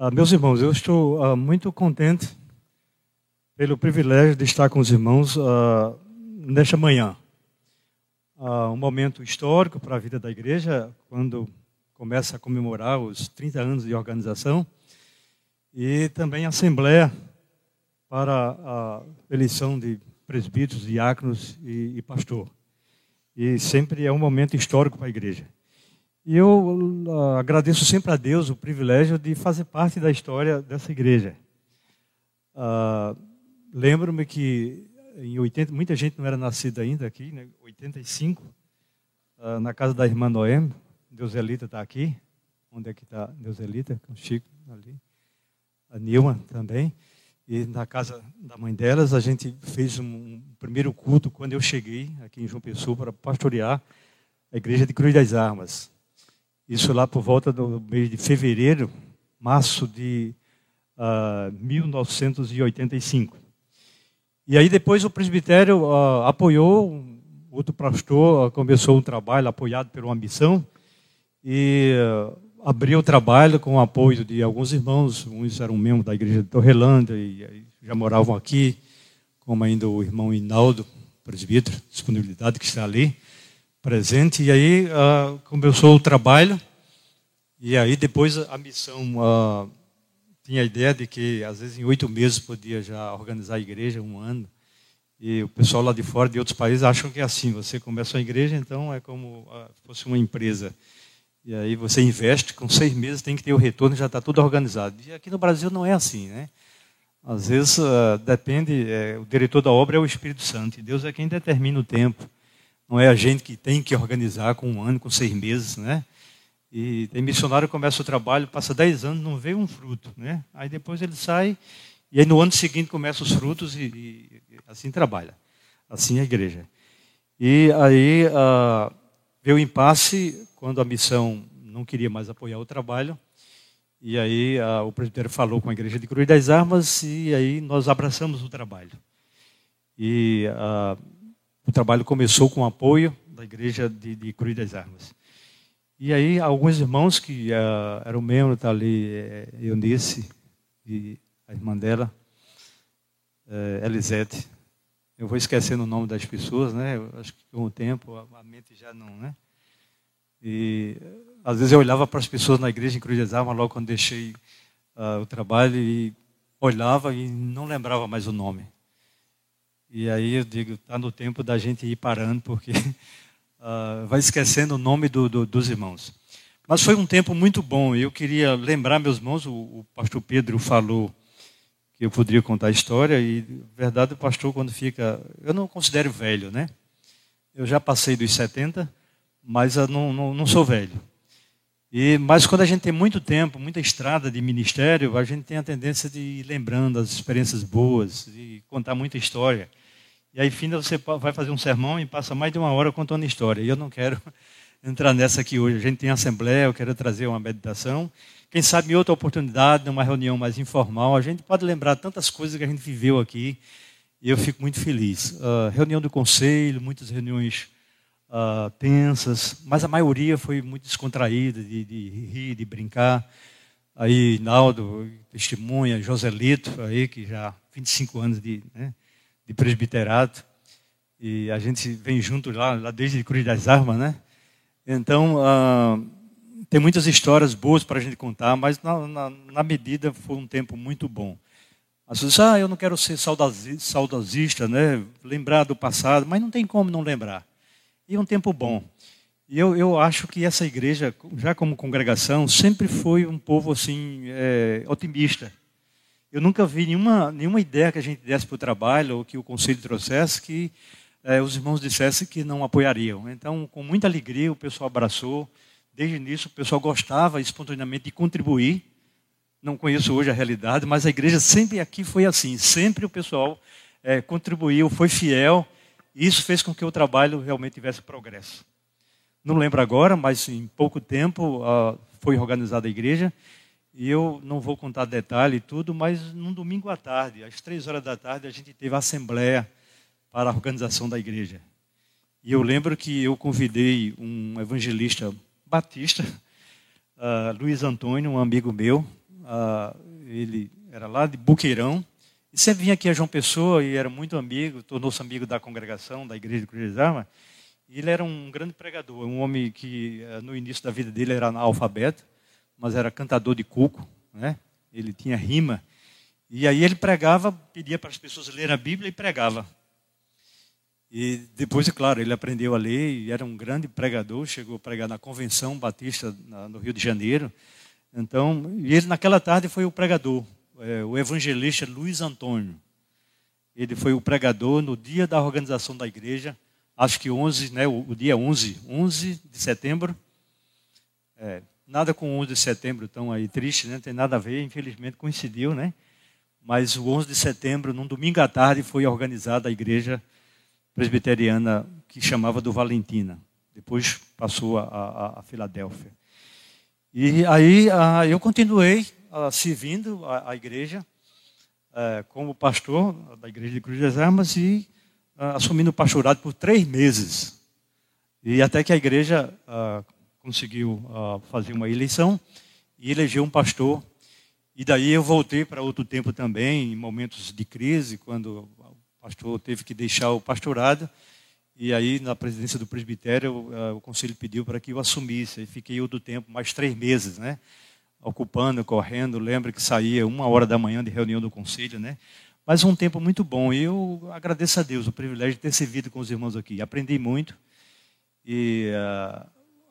Uh, meus irmãos, eu estou uh, muito contente pelo privilégio de estar com os irmãos uh, nesta manhã. um momento histórico para a vida da igreja, quando começa a comemorar os 30 anos de organização, e também a Assembleia para a eleição de presbíteros, diáconos e, e pastor. E sempre é um momento histórico para a igreja. E eu uh, agradeço sempre a Deus o privilégio de fazer parte da história dessa igreja. Uh, Lembro-me que em 80, muita gente não era nascida ainda aqui, né? 85, uh, na casa da irmã Noemi, Deuselita está aqui. Onde é que está Deuselita? Com o Chico ali. A Nilma também. E na casa da mãe delas, a gente fez um, um primeiro culto quando eu cheguei aqui em João Pessoa para pastorear a igreja de Cruz das Armas. Isso lá por volta do mês de fevereiro, março de uh, ah, 1985. E aí depois o presbitério uh, apoiou, outro pastor uh, começou um trabalho apoiado por uma missão e abriu o trabalho com o apoio de alguns irmãos, uns eram membros da igreja de Torrelândia e, e já moravam aqui, como ainda o irmão Inaldo, presbítero, disponibilidade que está ali presente. E aí uh, começou o trabalho. E aí depois a missão uh, tinha a ideia de que às vezes em oito meses podia já organizar a igreja, um ano. E o pessoal lá de fora, de outros países, acham que é assim. Você começa uma igreja, então é como uh, fosse uma empresa. E aí você investe, com seis meses tem que ter o retorno, já está tudo organizado. E aqui no Brasil não é assim, né? Às vezes uh, depende, é, o diretor da obra é o Espírito Santo, e Deus é quem determina o tempo. Não é a gente que tem que organizar com um ano, com seis meses, né? E tem missionário que começa o trabalho, passa dez anos, não vê um fruto, né? Aí depois ele sai, e aí no ano seguinte começa os frutos e, e assim trabalha. Assim é a igreja. E aí uh, veio o impasse quando a missão não queria mais apoiar o trabalho. E aí uh, o presbitério falou com a igreja de Cruz das Armas e aí nós abraçamos o trabalho. E uh, o trabalho começou com o apoio da igreja de, de Cruz das Armas. E aí, alguns irmãos que uh, eram membros, tá ali, é, Eunice e a irmã dela, é, Elisete. Eu vou esquecendo o nome das pessoas, né? Eu acho que com o tempo a mente já não, né? E às vezes eu olhava para as pessoas na igreja em Cruz das Armas, logo quando deixei uh, o trabalho, e olhava e não lembrava mais o nome. E aí eu digo, está no tempo da gente ir parando, porque uh, vai esquecendo o nome do, do, dos irmãos. Mas foi um tempo muito bom. Eu queria lembrar meus irmãos, o, o pastor Pedro falou que eu poderia contar a história, e verdade, o pastor, quando fica. Eu não considero velho, né? Eu já passei dos 70, mas não, não, não sou velho. E, mas quando a gente tem muito tempo, muita estrada de ministério, a gente tem a tendência de ir lembrando as experiências boas, de contar muita história. E aí, fim, você vai fazer um sermão e passa mais de uma hora contando história. E eu não quero entrar nessa aqui hoje. A gente tem assembleia, eu quero trazer uma meditação. Quem sabe em outra oportunidade, numa reunião mais informal, a gente pode lembrar tantas coisas que a gente viveu aqui. E eu fico muito feliz. Uh, reunião do conselho, muitas reuniões uh, tensas, mas a maioria foi muito descontraída, de, de rir, de brincar. Aí, Naldo, testemunha, Joselito, aí, que já 25 anos de, né, de presbiterato. E a gente vem junto lá, lá desde Cruz das Armas, né? Então, uh, tem muitas histórias boas para a gente contar, mas na, na, na, medida foi um tempo muito bom. As pessoas ah, eu não quero ser saudosista, né? lembrar do passado, mas não tem como não lembrar. E é um tempo bom. E eu, eu acho que essa igreja, já como congregação, sempre foi um povo assim é, otimista. Eu nunca vi nenhuma, nenhuma ideia que a gente desse para o trabalho ou que o conselho trouxesse que eh, os irmãos dissessem que não apoiariam. Então, com muita alegria, o pessoal abraçou. Desde o início, o pessoal gostava espontaneamente de contribuir. Não conheço hoje a realidade, mas a igreja sempre aqui foi assim. Sempre o pessoal eh, contribuiu, foi fiel. E isso fez com que o trabalho realmente tivesse progresso. Não lembro agora, mas em pouco tempo uh, foi organizada a igreja e eu não vou contar detalhe e tudo, mas num domingo à tarde, às três horas da tarde, a gente teve a assembleia para a organização da igreja. E eu lembro que eu convidei um evangelista batista, uh, Luiz Antônio, um amigo meu, uh, ele era lá de Buqueirão, e sempre vinha aqui a João Pessoa e era muito amigo, tornou-se amigo da congregação, da igreja de. E ele era um grande pregador, um homem que uh, no início da vida dele era analfabeto, mas era cantador de cuco, né? ele tinha rima. E aí ele pregava, pedia para as pessoas lerem a Bíblia e pregava. E depois, é claro, ele aprendeu a ler e era um grande pregador, chegou a pregar na Convenção Batista no Rio de Janeiro. Então, e ele naquela tarde foi o pregador, é, o evangelista Luiz Antônio. Ele foi o pregador no dia da organização da igreja, acho que 11, né, o, o dia 11, 11 de setembro. É, nada com 11 de setembro tão aí triste, né, não tem nada a ver, infelizmente coincidiu, né? Mas o 11 de setembro, num domingo à tarde, foi organizada a igreja presbiteriana que chamava do Valentina. Depois passou a, a, a Filadélfia. E aí a, eu continuei servindo a, igreja é, como pastor da igreja de Cruz das Armas e assumindo o pastorado por três meses. E até que a igreja conseguiu fazer uma eleição e elegeu um pastor. E daí eu voltei para outro tempo também, em momentos de crise, quando o pastor teve que deixar o pastorado. E aí, na presidência do presbitério, uh, o conselho pediu para que eu assumisse. E fiquei outro tempo, mais três meses, né? Ocupando, correndo. Lembro que saía uma hora da manhã de reunião do conselho, né? Mas um tempo muito bom. E eu agradeço a Deus o privilégio de ter servido com os irmãos aqui. Aprendi muito. E uh,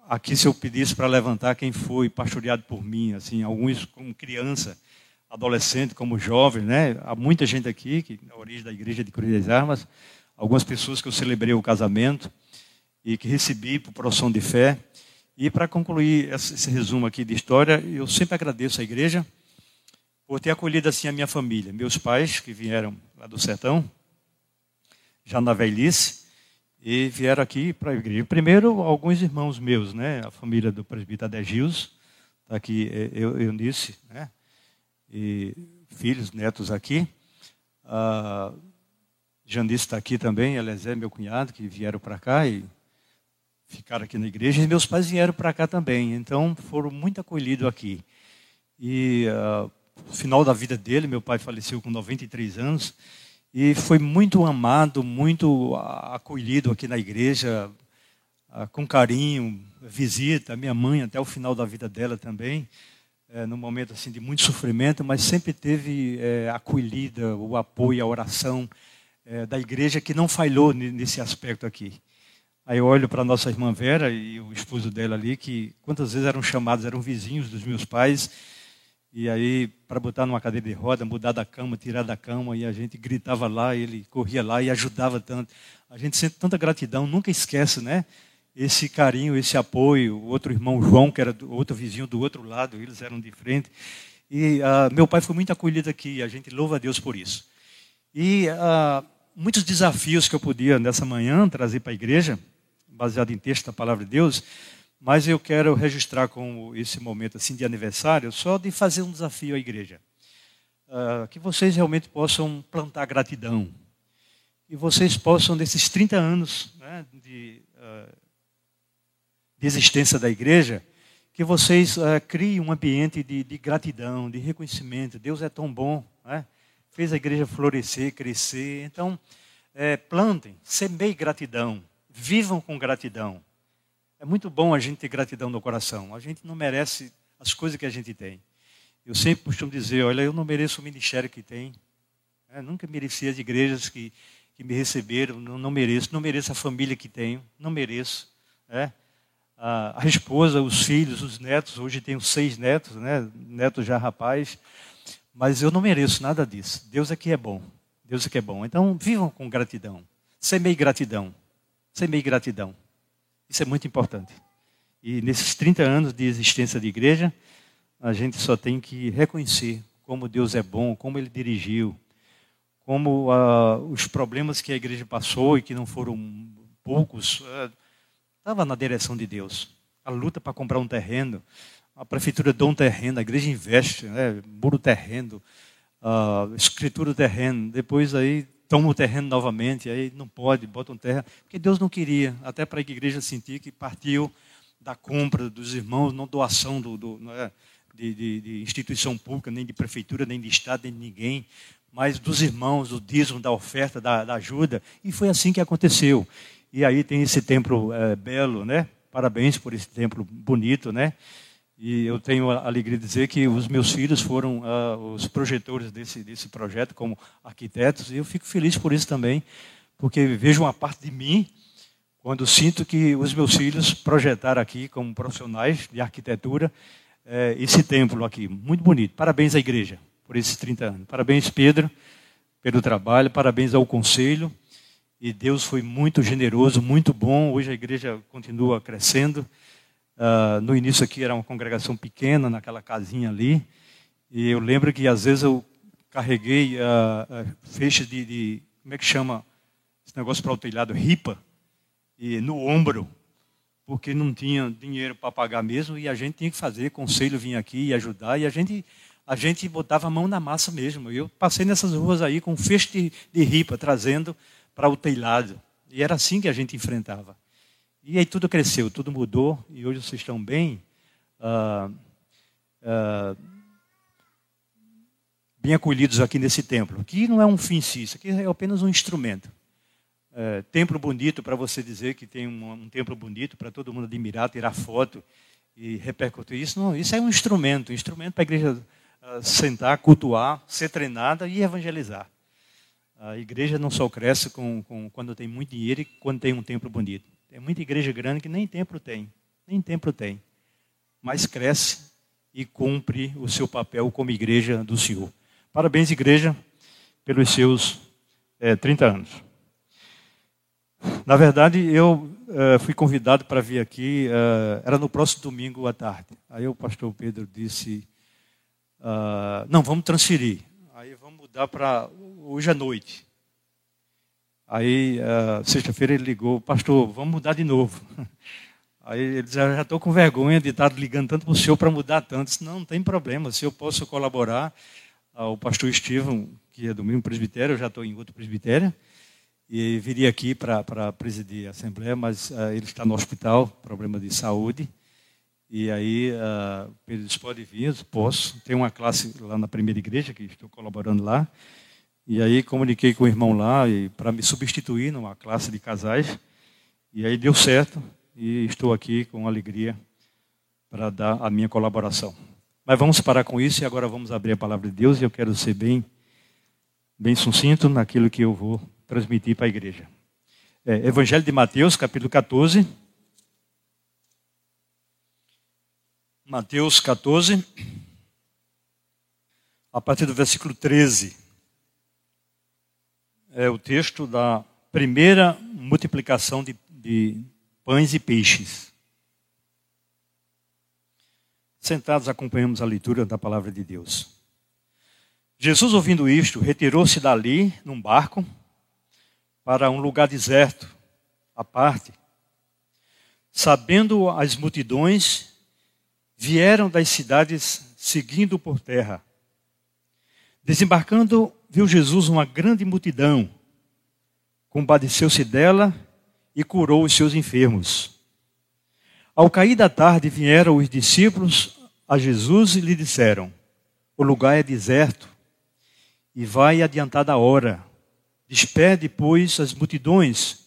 aqui, se eu pedisse para levantar quem foi pastoreado por mim, assim, alguns como criança adolescente como jovem, né? Há muita gente aqui, que na origem da igreja de Cruz das Armas, algumas pessoas que eu celebrei o casamento e que recebi por profissão de fé. E para concluir esse resumo aqui de história, eu sempre agradeço à igreja por ter acolhido assim a minha família, meus pais que vieram lá do sertão, já na velhice, e vieram aqui para a igreja. Primeiro, alguns irmãos meus, né? A família do presbítero Adegios, está aqui é, eu, Eunice, né? e filhos, netos aqui. Janice está aqui também, Elezé, meu cunhado, que vieram para cá e ficaram aqui na igreja. E meus pais vieram para cá também, então foram muito acolhidos aqui. E no final da vida dele, meu pai faleceu com 93 anos, e foi muito amado, muito acolhido aqui na igreja, com carinho, visita, minha mãe até o final da vida dela também é, num momento assim de muito sofrimento, mas sempre teve é, acolhida, o apoio, a oração é, da igreja que não falhou nesse aspecto aqui. Aí eu olho para nossa irmã Vera e o esposo dela ali, que quantas vezes eram chamados, eram vizinhos dos meus pais, e aí para botar numa cadeira de roda, mudar da cama, tirar da cama, e a gente gritava lá, ele corria lá e ajudava tanto. A gente sente tanta gratidão, nunca esquece, né? esse carinho, esse apoio. O outro irmão João, que era do, outro vizinho do outro lado, eles eram de frente. E uh, meu pai foi muito acolhido aqui, a gente louva a Deus por isso. E uh, muitos desafios que eu podia nessa manhã trazer para a igreja, baseado em texto da palavra de Deus, mas eu quero registrar com esse momento assim de aniversário, só de fazer um desafio à igreja. Uh, que vocês realmente possam plantar gratidão. E vocês possam, nesses 30 anos né, de de existência da igreja, que vocês uh, criem um ambiente de, de, gratidão, de reconhecimento. Deus é tão bom, né? fez a igreja florescer, crescer. Então, é, plantem, semeiem gratidão, vivam com gratidão. É muito bom a gente ter gratidão no coração. A gente não merece as coisas que a gente tem. Eu sempre costumo dizer, olha, eu não mereço o ministério que tem. É, nunca mereci as igrejas que, que me receberam, não, não mereço. Não mereço a família que tenho, não mereço. É a, esposa, os filhos, os netos. Hoje tenho seis netos, né? Neto já rapaz. Mas eu não mereço nada disso. Deus é que é bom. Deus é que é bom. Então, vivam com gratidão. Semei gratidão. Semei gratidão. Isso é muito importante. E nesses 30 anos de existência de igreja, a gente só tem que reconhecer como Deus é bom, como Ele dirigiu, como uh, os problemas que a igreja passou e que não foram poucos, uh, estava na direção de Deus. A luta para comprar um terreno, a prefeitura dá um terreno, a igreja investe, né, muro terreno, uh, escritura terreno, depois aí toma o terreno novamente, aí não pode, bota um terra, porque Deus não queria, até para a igreja sentir que partiu da compra dos irmãos, não doação do, do, é, de, de, de, instituição pública, nem de prefeitura, nem de Estado, nem de ninguém, mas dos irmãos, do dízimo, da oferta, da, da ajuda. E foi assim que aconteceu. E aí tem esse templo é, belo, né? Parabéns por esse templo bonito, né? E eu tenho a alegria de dizer que os meus filhos foram uh, os projetores desse, desse projeto como arquitetos, e eu fico feliz por isso também, porque vejo uma parte de mim quando sinto que os meus filhos projetaram aqui como profissionais de arquitetura eh, esse templo aqui. Muito bonito. Parabéns à igreja por esses 30 anos. Parabéns, Pedro, pelo trabalho. Parabéns ao conselho. E Deus foi muito generoso, muito bom. Hoje a igreja continua crescendo. Uh, no início aqui era uma congregação pequena, naquela casinha ali. E eu lembro que às vezes eu carreguei uh, feixes de, de, Como é que chama esse negócio para o telhado? Ripa. E no ombro. Porque não tinha dinheiro para pagar mesmo. E a gente tinha que fazer. Conselho vinha aqui e ajudar. E a gente, a gente botava a mão na massa mesmo. Eu passei nessas ruas aí com feixe de, de ripa, trazendo para o telhado. E era assim que a gente enfrentava. E aí tudo cresceu, tudo mudou, e hoje vocês estão bem, uh, uh, bem acolhidos aqui nesse templo. Que não é um fim em si, isso aqui é apenas um instrumento. Uh, templo bonito para você dizer que tem um, um templo bonito para todo mundo admirar, tirar foto e repercutir isso. Não, isso é um instrumento, um instrumento para a igreja ah, sentar, cultuar, ser treinada e evangelizar. A igreja não só cresce com, com, quando tem muito dinheiro e quando tem um templo bonito. Tem muita igreja grande que nem templo tem, nem templo tem, mas cresce e cumpre o seu papel como igreja do Senhor. Parabéns, igreja, pelos seus é, 30 anos. Na verdade, eu é, fui convidado para vir aqui, é, era no próximo domingo à tarde. Aí o pastor Pedro disse: uh, Não, vamos transferir. Aí vamos mudar para hoje à noite. Aí, uh, sexta-feira, ele ligou, pastor, vamos mudar de novo. Aí ele disse, já estou com vergonha de estar ligando tanto para o senhor para mudar tanto. Disse, não, não tem problema, se eu posso colaborar. Uh, o pastor Estevam, que é do mesmo presbitério, eu já estou em outro presbitério, e viria aqui para presidir a Assembleia, mas uh, ele está no hospital, problema de saúde. E aí, uh, Pedro disse, pode vir, posso. Tem uma classe lá na primeira igreja, que estou colaborando lá. E aí comuniquei com o irmão lá para me substituir numa classe de casais. E aí deu certo e estou aqui com alegria para dar a minha colaboração. Mas vamos parar com isso e agora vamos abrir a palavra de Deus e eu quero ser bem, bem sucinto naquilo que eu vou transmitir para a igreja. É, Evangelho de Mateus, capítulo 14. Mateus 14, a partir do versículo 13 é o texto da primeira multiplicação de, de pães e peixes. Sentados, acompanhamos a leitura da palavra de Deus. Jesus, ouvindo isto, retirou-se dali num barco para um lugar deserto, à parte. Sabendo as multidões, vieram das cidades seguindo por terra. Desembarcando, viu Jesus uma grande multidão, compadeceu-se dela e curou os seus enfermos. Ao cair da tarde, vieram os discípulos a Jesus e lhe disseram: O lugar é deserto e vai adiantada a hora. Despede, pois, as multidões,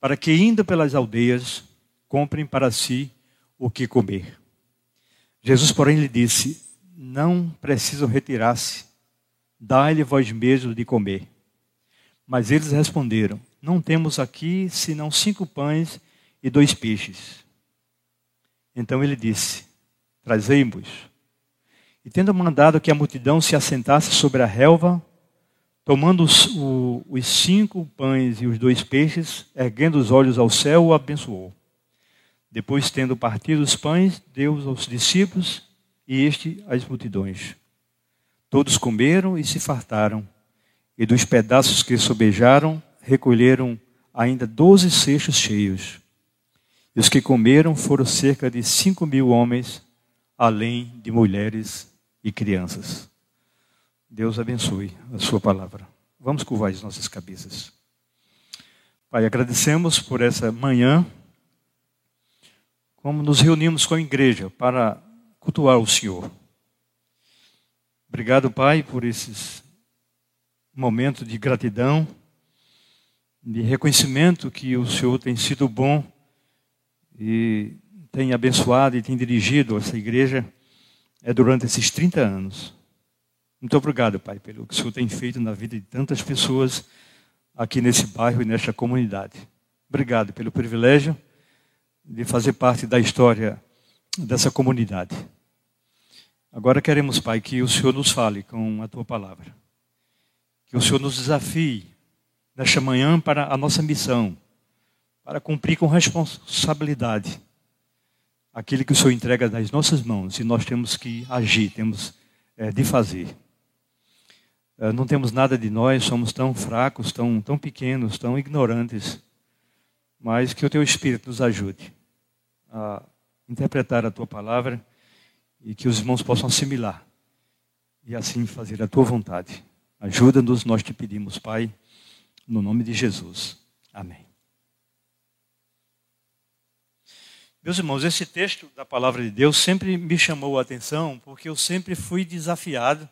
para que, indo pelas aldeias, comprem para si o que comer. Jesus, porém, lhe disse: Não precisam retirar-se Dai-lhe vós mesmos de comer. Mas eles responderam: Não temos aqui senão cinco pães e dois peixes. Então ele disse: Trazei-vos. E tendo mandado que a multidão se assentasse sobre a relva, tomando os, o, os cinco pães e os dois peixes, erguendo os olhos ao céu, o abençoou. Depois, tendo partido os pães, deu-os aos discípulos e este às multidões. Todos comeram e se fartaram, e dos pedaços que sobejaram, recolheram ainda doze cestos cheios. E os que comeram foram cerca de cinco mil homens, além de mulheres e crianças. Deus abençoe a sua palavra. Vamos curvar as nossas cabeças. Pai, agradecemos por essa manhã, como nos reunimos com a igreja para cultuar o Senhor. Obrigado, Pai, por esses momentos de gratidão, de reconhecimento que o Senhor tem sido bom e tem abençoado e tem dirigido essa igreja é durante esses 30 anos. Muito obrigado, Pai, pelo que o Senhor tem feito na vida de tantas pessoas aqui nesse bairro e nesta comunidade. Obrigado pelo privilégio de fazer parte da história dessa comunidade. Agora queremos, Pai, que o Senhor nos fale com a tua palavra. Que o Senhor nos desafie nesta manhã para a nossa missão, para cumprir com responsabilidade aquilo que o Senhor entrega nas nossas mãos e nós temos que agir, temos é, de fazer. É, não temos nada de nós, somos tão fracos, tão, tão pequenos, tão ignorantes, mas que o Teu Espírito nos ajude a interpretar a Tua palavra e que os irmãos possam assimilar e assim fazer a Tua vontade. Ajuda-nos, nós te pedimos, Pai, no nome de Jesus. Amém. Meus irmãos, esse texto da palavra de Deus sempre me chamou a atenção, porque eu sempre fui desafiado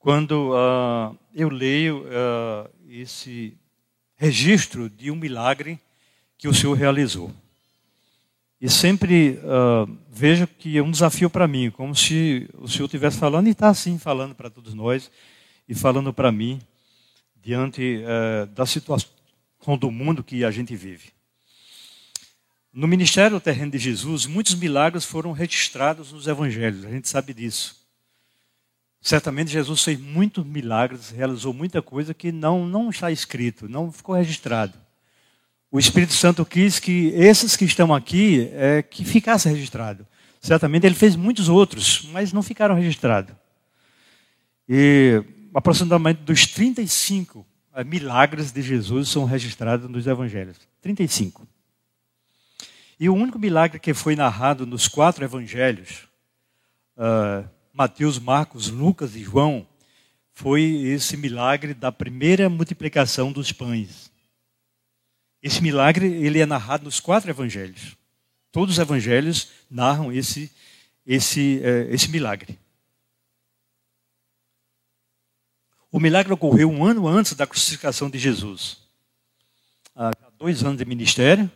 quando uh, eu leio uh, esse registro de um milagre que o Senhor realizou. E sempre uh, vejo que é um desafio para mim, como se o Senhor estivesse falando e está assim falando para todos nós e falando para mim diante da situação do mundo que a gente vive. No ministério terreno de Jesus, muitos milagres foram registrados nos evangelhos, a gente sabe disso. Certamente Jesus fez muitos milagres, realizou muita coisa que não, não está escrito, não ficou registrado. O Espírito Santo quis que esses que estão aqui, é, que ficasse registrado. Certamente ele fez muitos outros, mas não ficaram registrados. E aproximadamente dos 35 é, milagres de Jesus são registrados nos evangelhos. 35. E o único milagre que foi narrado nos quatro evangelhos, uh, Mateus, Marcos, Lucas e João, foi esse milagre da primeira multiplicação dos pães. Esse milagre ele é narrado nos quatro evangelhos. Todos os evangelhos narram esse, esse, uh, esse milagre. O milagre ocorreu um ano antes da crucificação de Jesus. Há dois anos de ministério,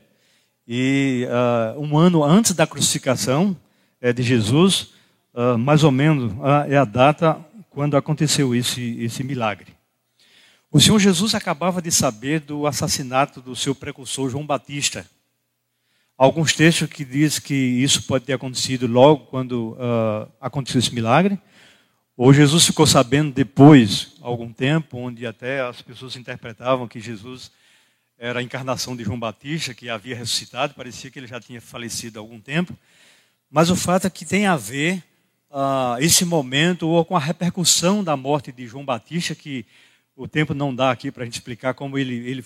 e uh, um ano antes da crucificação é, de Jesus, uh, mais ou menos, uh, é a data quando aconteceu esse, esse milagre. O Senhor Jesus acabava de saber do assassinato do seu precursor João Batista. Alguns textos que diz que isso pode ter acontecido logo quando uh, aconteceu esse milagre, ou Jesus ficou sabendo depois, algum tempo, onde até as pessoas interpretavam que Jesus era a encarnação de João Batista, que havia ressuscitado, parecia que ele já tinha falecido há algum tempo. Mas o fato é que tem a ver uh, esse momento ou com a repercussão da morte de João Batista, que o tempo não dá aqui para a gente explicar como ele, ele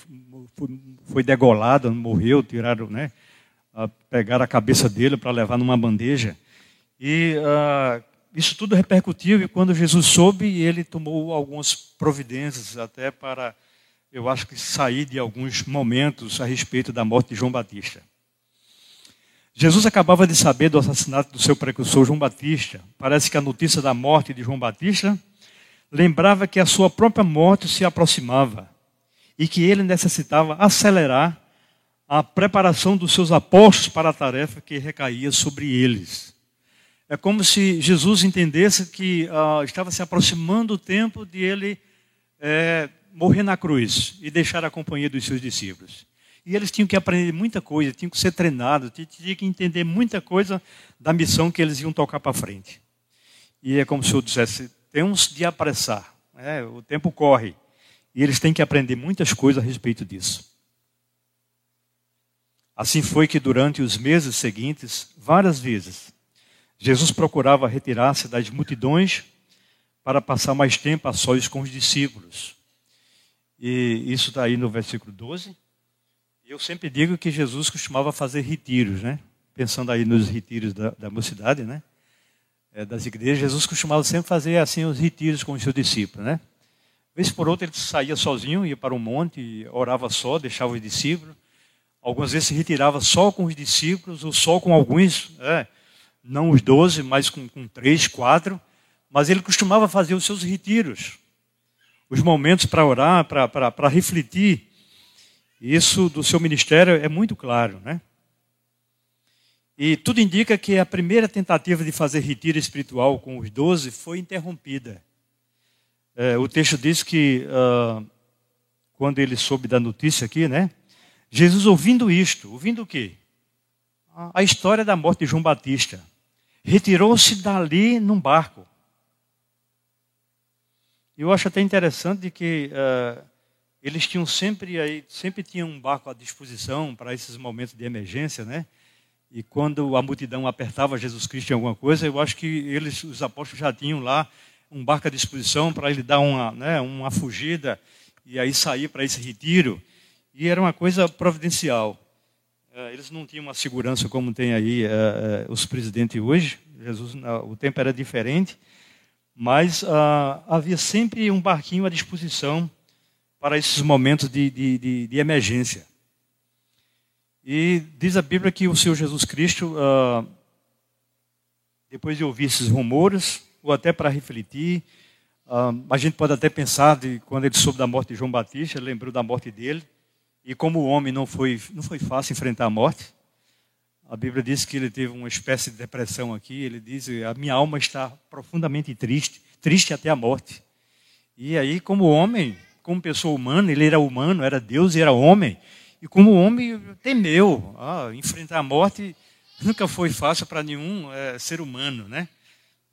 foi degolado, morreu, tiraram, né? Pegaram a cabeça dele para levar numa bandeja. E uh, isso tudo repercutiu, e quando Jesus soube, ele tomou algumas providências até para eu acho que sair de alguns momentos a respeito da morte de João Batista. Jesus acabava de saber do assassinato do seu precursor João Batista. Parece que a notícia da morte de João Batista lembrava que a sua própria morte se aproximava e que ele necessitava acelerar a preparação dos seus apóstolos para a tarefa que recaía sobre eles. É como se Jesus entendesse que uh, estava se aproximando o tempo de ele é, morrer na cruz e deixar a companhia dos seus discípulos. E eles tinham que aprender muita coisa, tinham que ser treinados, tinham que entender muita coisa da missão que eles iam tocar para frente. E é como se eu dissesse: temos de apressar, né? o tempo corre. E eles têm que aprender muitas coisas a respeito disso. Assim foi que durante os meses seguintes, várias vezes, Jesus procurava retirar-se das multidões para passar mais tempo a sós com os discípulos. E isso está aí no versículo 12. Eu sempre digo que Jesus costumava fazer retiros, né? Pensando aí nos retiros da, da mocidade, né? É, das igrejas, Jesus costumava sempre fazer assim os retiros com os seus discípulos, né? Vez por outra ele saía sozinho, ia para um monte, orava só, deixava os discípulos. Algumas vezes se retirava só com os discípulos, ou só com alguns, é, não os doze, mas com, com três, quatro, mas ele costumava fazer os seus retiros, os momentos para orar, para refletir. Isso do seu ministério é muito claro, né? E tudo indica que a primeira tentativa de fazer retiro espiritual com os doze foi interrompida. É, o texto diz que uh, quando ele soube da notícia aqui, né? Jesus ouvindo isto, ouvindo o quê? A história da morte de João Batista. Retirou-se dali num barco. Eu acho até interessante que uh, eles tinham sempre aí, sempre tinham um barco à disposição para esses momentos de emergência, né? E quando a multidão apertava Jesus Cristo em alguma coisa, eu acho que eles, os apóstolos já tinham lá um barco à disposição para ele dar uma, né, uma fugida e aí sair para esse retiro. E era uma coisa providencial. É, eles não tinham uma segurança como tem aí é, os presidentes hoje. Jesus, o tempo era diferente, mas ah, havia sempre um barquinho à disposição para esses momentos de, de, de, de emergência. E diz a Bíblia que o Senhor Jesus Cristo, ah, depois de ouvir esses rumores, ou até para refletir, ah, a gente pode até pensar de quando ele soube da morte de João Batista, ele lembrou da morte dele. E como o homem não foi, não foi fácil enfrentar a morte, a Bíblia diz que ele teve uma espécie de depressão aqui. Ele diz: A minha alma está profundamente triste, triste até a morte. E aí, como homem, como pessoa humana, ele era humano, era Deus e era homem. E como homem, temeu. Ah, enfrentar a morte nunca foi fácil para nenhum é, ser humano, né?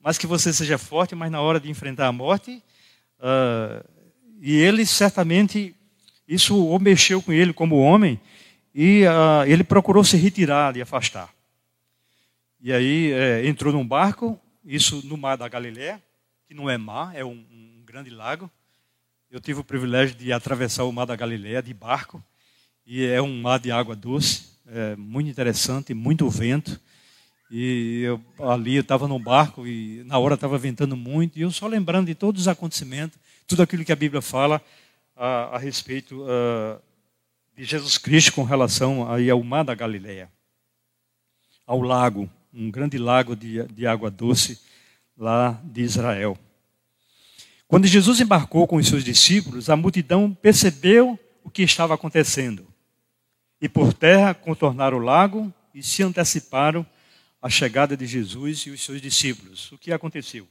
Mas que você seja forte, mas na hora de enfrentar a morte, uh, e ele certamente isso o mexeu com ele como homem e uh, ele procurou se retirar e afastar. E aí é, entrou num barco, isso no mar da Galiléia, que não é mar, é um, um, grande lago. Eu tive o privilégio de atravessar o mar da Galiléia de barco e é um mar de água doce, é muito interessante, muito vento. E eu, ali eu estava no barco e na hora estava ventando muito e eu só lembrando de todos os acontecimentos, tudo aquilo que a Bíblia fala a, a respeito uh, de Jesus Cristo com relação aí ao mar da Galileia, ao lago, um grande lago de, de água doce lá de Israel. Quando Jesus embarcou com os seus discípulos, a multidão percebeu o que estava acontecendo. E por terra contornaram o lago e se anteciparam à chegada de Jesus e os seus discípulos. O que aconteceu?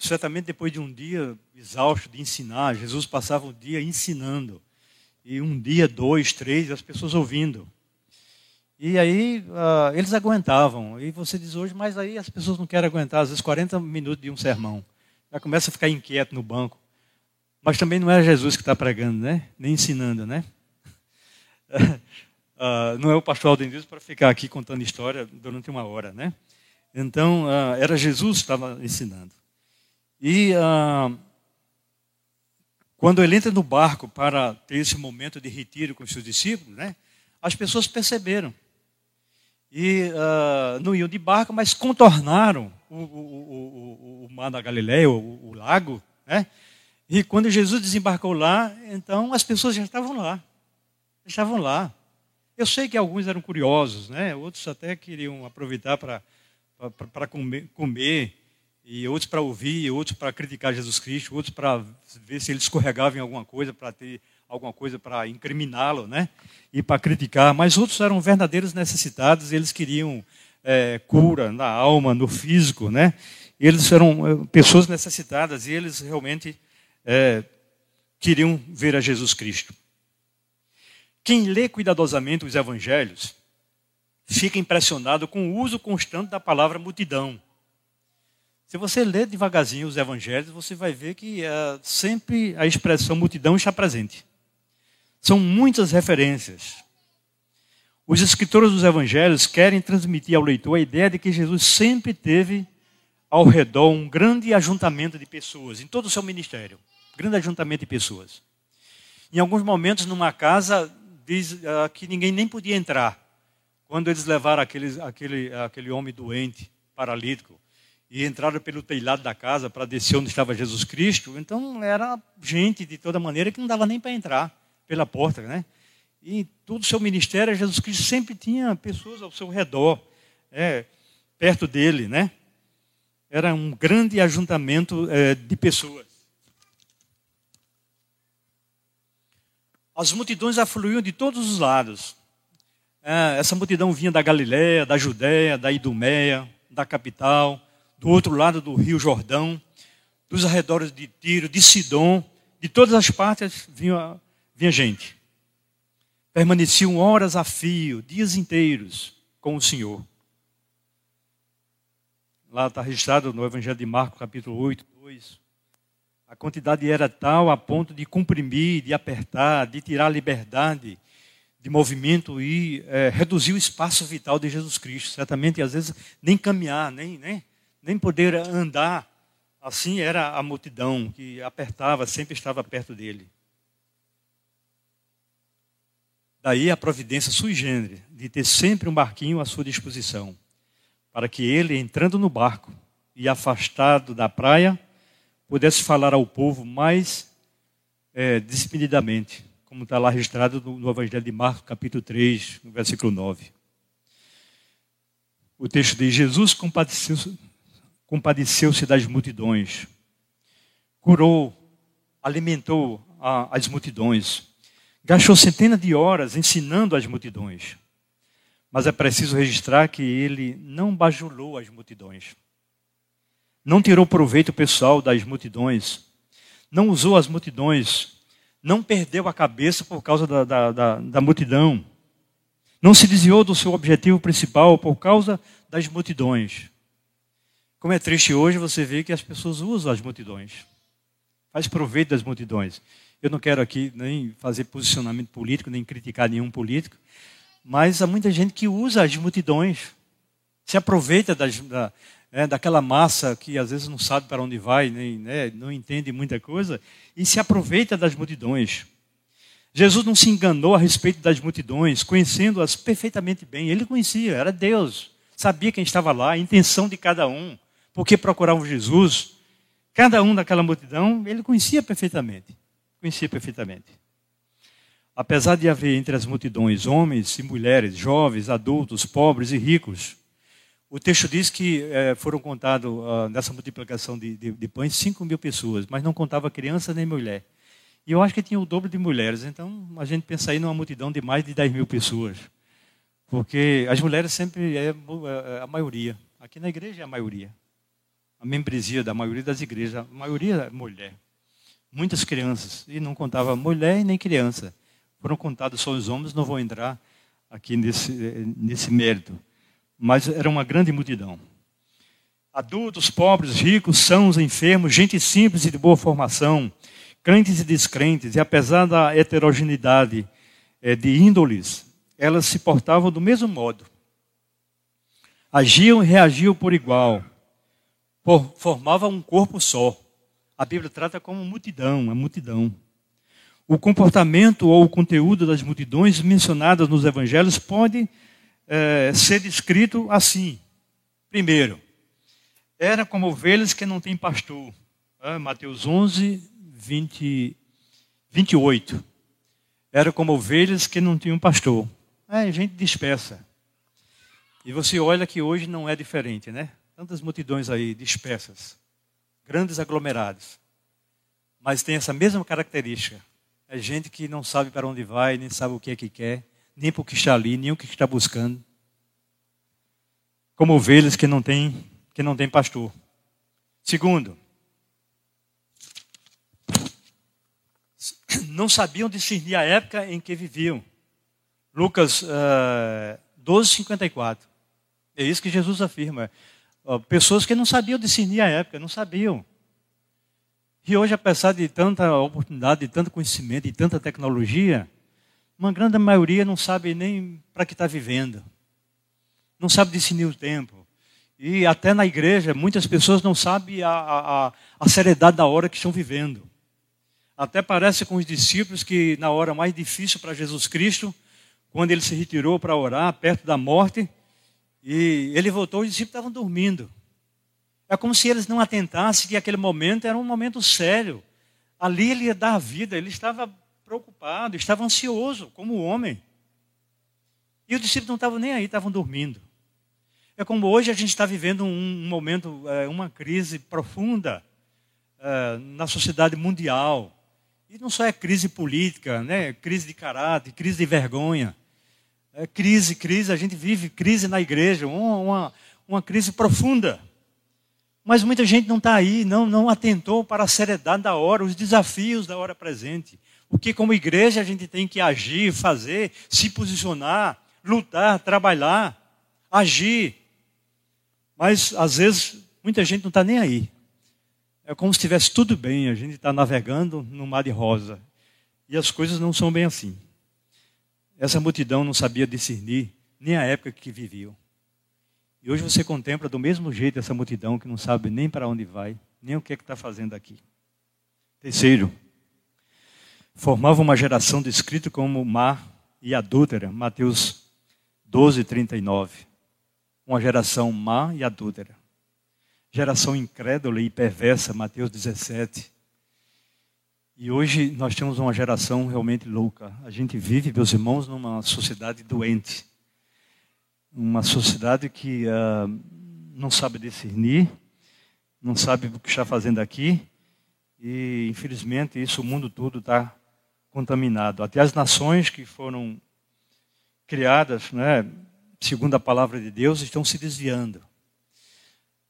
certamente depois de um dia exausto de ensinar, Jesus passava o dia ensinando. E um dia, dois, três, as pessoas ouvindo. E aí uh, eles aguentavam. E você diz hoje, mas aí as pessoas não querem aguentar, às vezes 40 minutos de um sermão. Já começa a ficar inquieto no banco. Mas também não é Jesus que está pregando, né? Nem ensinando, né? Uh, não é o pastor Alden para ficar aqui contando história durante uma hora, né? Então, uh, era Jesus que estava ensinando. E ah, quando ele entra no barco para ter esse momento de retiro com os seus discípulos, né, as pessoas perceberam. E não iam de barco, mas contornaram o, o, o, o mar da Galileia, o, lago. Né? E quando Jesus desembarcou lá, então as pessoas já estavam lá. Estavam lá. Eu sei que alguns eram curiosos, né? outros até queriam aproveitar para comer, comer e outros para ouvir, outros para criticar Jesus Cristo, outros para ver se ele escorregava em alguma coisa, para ter alguma coisa para incriminá-lo, né? E para criticar. Mas outros eram verdadeiros necessitados, eles queriam é, cura na alma, no físico, né? Eles eram é, pessoas necessitadas e eles realmente é, queriam ver a Jesus Cristo. Quem lê cuidadosamente os evangelhos fica impressionado com o uso constante da palavra multidão. Se você ler devagarzinho os evangelhos, você vai ver que uh, sempre a expressão multidão está presente. São muitas referências. Os escritores dos evangelhos querem transmitir ao leitor a ideia de que Jesus sempre teve ao redor um grande ajuntamento de pessoas, em todo o seu ministério. Grande ajuntamento de pessoas. Em alguns momentos, numa casa, diz uh, que ninguém nem podia entrar. Quando eles levaram aquele, aquele, aquele homem doente, paralítico, e entraram pelo telhado da casa para descer onde estava Jesus Cristo. Então era gente de toda maneira que não dava nem para entrar pela porta, né? E todo o seu ministério, Jesus Cristo sempre tinha pessoas ao seu redor, é, perto dele, né? era um grande ajuntamento é, de pessoas. As multidões afluíam de todos os lados. É, essa multidão vinha da Galiléia, da Judéia, da Idumeia, da capital, do outro lado do rio Jordão, dos arredores de Tiro, de Sidom, de todas as partes vinha, vinha gente. Permaneciam horas a fio, dias inteiros com o Senhor. Lá está registrado no Evangelho de Marcos, capítulo 8, 2. A quantidade era tal a ponto de comprimir, de apertar, de tirar a liberdade de movimento e é, reduzir o espaço vital de Jesus Cristo. Certamente, às vezes, nem caminhar, nem, nem, nem poder andar. Assim era a multidão que apertava, sempre estava perto dele. Daí a providência sui generis, de ter sempre um barquinho à sua disposição, para que ele, entrando no barco e afastado da praia, pudesse falar ao povo mais é, despedidamente como está lá registrado no, no Evangelho de Marcos, capítulo 3, versículo 9. O texto diz: Jesus compadeceu-se compadeceu das multidões, curou, alimentou a, as multidões, gastou centenas de horas ensinando as multidões. Mas é preciso registrar que ele não bajulou as multidões, não tirou proveito pessoal das multidões, não usou as multidões não perdeu a cabeça por causa da, da, da, da multidão, não se desviou do seu objetivo principal por causa das multidões. Como é triste hoje você ver que as pessoas usam as multidões, faz proveito das multidões. Eu não quero aqui nem fazer posicionamento político, nem criticar nenhum político, mas há muita gente que usa as multidões, se aproveita das, da, é, daquela massa que às vezes não sabe para onde vai, nem né, não entende muita coisa, e se aproveita das multidões. Jesus não se enganou a respeito das multidões, conhecendo-as perfeitamente bem. Ele conhecia, era Deus, sabia quem estava lá, a intenção de cada um, porque procuravam Jesus. Cada um daquela multidão, ele conhecia perfeitamente. Conhecia perfeitamente. Apesar de haver entre as multidões homens e mulheres, jovens, adultos, pobres e ricos, o texto diz que é, foram contados, uh, nessa multiplicação de, de, de, pães, 5 mil pessoas, mas não contava criança nem mulher. E eu acho que tinha o dobro de mulheres. Então, a gente pensa aí numa multidão de mais de 10 mil pessoas. Porque as mulheres sempre é, é a maioria. Aqui na igreja é a maioria. A membresia da maioria das igrejas, a maioria é mulher. Muitas crianças. E não contava mulher nem criança. Foram contados só os homens, não vou entrar aqui nesse, nesse mérito mas era uma grande multidão. Adultos, pobres, ricos, sãos, enfermos, gente simples e de boa formação, crentes e descrentes, e apesar da heterogeneidade é, de índoles, elas se portavam do mesmo modo. Agiam e reagiam por igual. Formavam um corpo só. A Bíblia trata como multidão, a multidão. O comportamento ou o conteúdo das multidões mencionadas nos evangelhos pode é, ser descrito assim. Primeiro, era como ovelhas que não têm pastor. É, Mateus 11, 20, 28. Era como ovelhas que não tinham pastor. É, gente dispersa. E você olha que hoje não é diferente, né? Tantas multidões aí dispersas, grandes aglomerados. Mas tem essa mesma característica. É gente que não sabe para onde vai, nem sabe o que é que quer nem para o que está ali, nem o que está buscando. Como ovelhas que não têm que não tem pastor. Segundo, não sabiam discernir a época em que viviam. Lucas uh, 12, 54. É isso que Jesus afirma. Uh, pessoas que não sabiam discernir a época, não sabiam. E hoje, apesar de tanta oportunidade, de tanto conhecimento, de tanta tecnologia, uma grande maioria não sabe nem para que está vivendo. Não sabe discernir o tempo. E até na igreja, muitas pessoas não sabem a, a, a seriedade da hora que estão vivendo. Até parece com os discípulos que na hora mais difícil para Jesus Cristo, quando ele se retirou para orar, perto da morte, e ele voltou, os discípulos estavam dormindo. É como se eles não atentassem que aquele momento era um momento sério. Ali ele ia dar a vida, ele estava preocupado, estava ansioso, como homem. E os discípulos não estavam nem aí, estavam dormindo. É como hoje a gente está vivendo um, momento, é, uma crise profunda é, na sociedade mundial. E não só é crise política, né? crise de caráter, crise de vergonha. É crise, crise, a gente vive crise na igreja, uma, uma, uma crise profunda. Mas muita gente não está aí, não, não atentou para a seriedade da hora, os desafios da hora presente. O que, como igreja, a gente tem que agir, fazer, se posicionar, lutar, trabalhar, agir. Mas, às vezes, muita gente não está nem aí. É como se estivesse tudo bem, a gente está navegando no mar de rosa. E as coisas não são bem assim. Essa multidão não sabia discernir nem a época que viviam. E hoje você contempla do mesmo jeito essa multidão que não sabe nem para onde vai, nem o que é que está fazendo aqui. Terceiro, formava uma geração descrita como má e adúltera, Mateus 12, 39. Uma geração má e adúltera. Geração incrédula e perversa, Mateus 17. E hoje nós temos uma geração realmente louca. A gente vive, meus irmãos, numa sociedade doente uma sociedade que uh, não sabe discernir, não sabe o que está fazendo aqui, e infelizmente isso o mundo todo está contaminado. Até as nações que foram criadas, né, segundo a palavra de Deus, estão se desviando.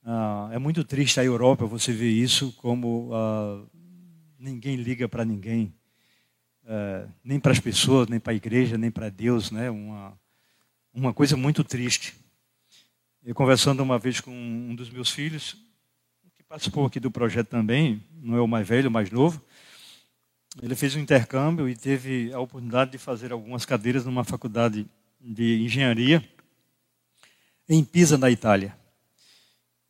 Uh, é muito triste a Europa você ver isso como uh, ninguém liga para ninguém, nem para as pessoas, nem para a igreja, nem para Deus, né? Uma, uma coisa muito triste. Eu conversando uma vez com um dos meus filhos, que participou aqui do projeto também, não é o mais velho, o mais novo, ele fez um intercâmbio e teve a oportunidade de fazer algumas cadeiras numa faculdade de engenharia em Pisa, na Itália.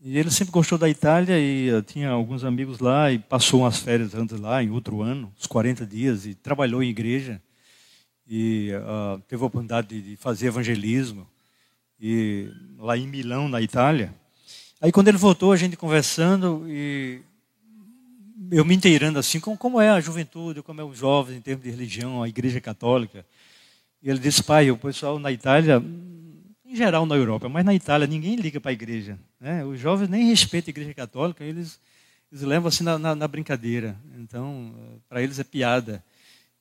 E ele sempre gostou da Itália e eh, tinha alguns amigos lá e passou umas férias antes lá, em outro ano, uns 40 dias, e trabalhou em igreja e uh, teve a oportunidade de, de fazer evangelismo e lá em Milão, na Itália. Aí quando ele voltou, a gente conversando e eu me inteirando assim, como, como é a juventude, como é os jovens em termos de religião, a igreja católica. E ele disse, pai, o pessoal na Itália, em geral na Europa, mas na Itália ninguém liga para a igreja. Né? Os jovens nem respeitam a igreja católica, eles, eles levam assim na, na, na brincadeira. Então, para eles é piada.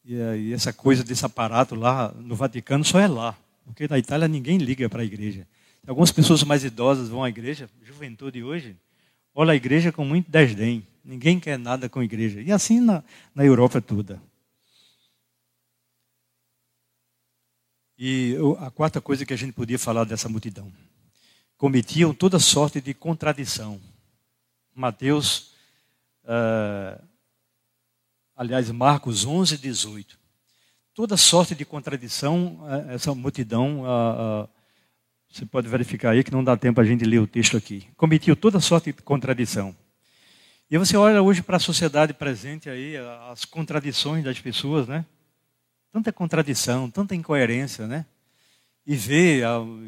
E, e essa coisa desse aparato lá no Vaticano só é lá. Porque na Itália ninguém liga para a igreja. Algumas pessoas mais idosas vão à igreja, juventude hoje, olha a igreja com muito desdém. Ninguém quer nada com a igreja. E assim na, na Europa toda. E a quarta coisa que a gente podia falar dessa multidão. Cometiam toda sorte de contradição. Mateus uh, aliás, Marcos 11, 18. Toda sorte de contradição, é, essa multidão, você pode verificar aí que não dá tempo a gente ler o texto aqui. Cometiu toda sorte de contradição. E você olha hoje para a sociedade presente aí, as contradições das pessoas, né? Tanta contradição, tanta incoerência, né? E vê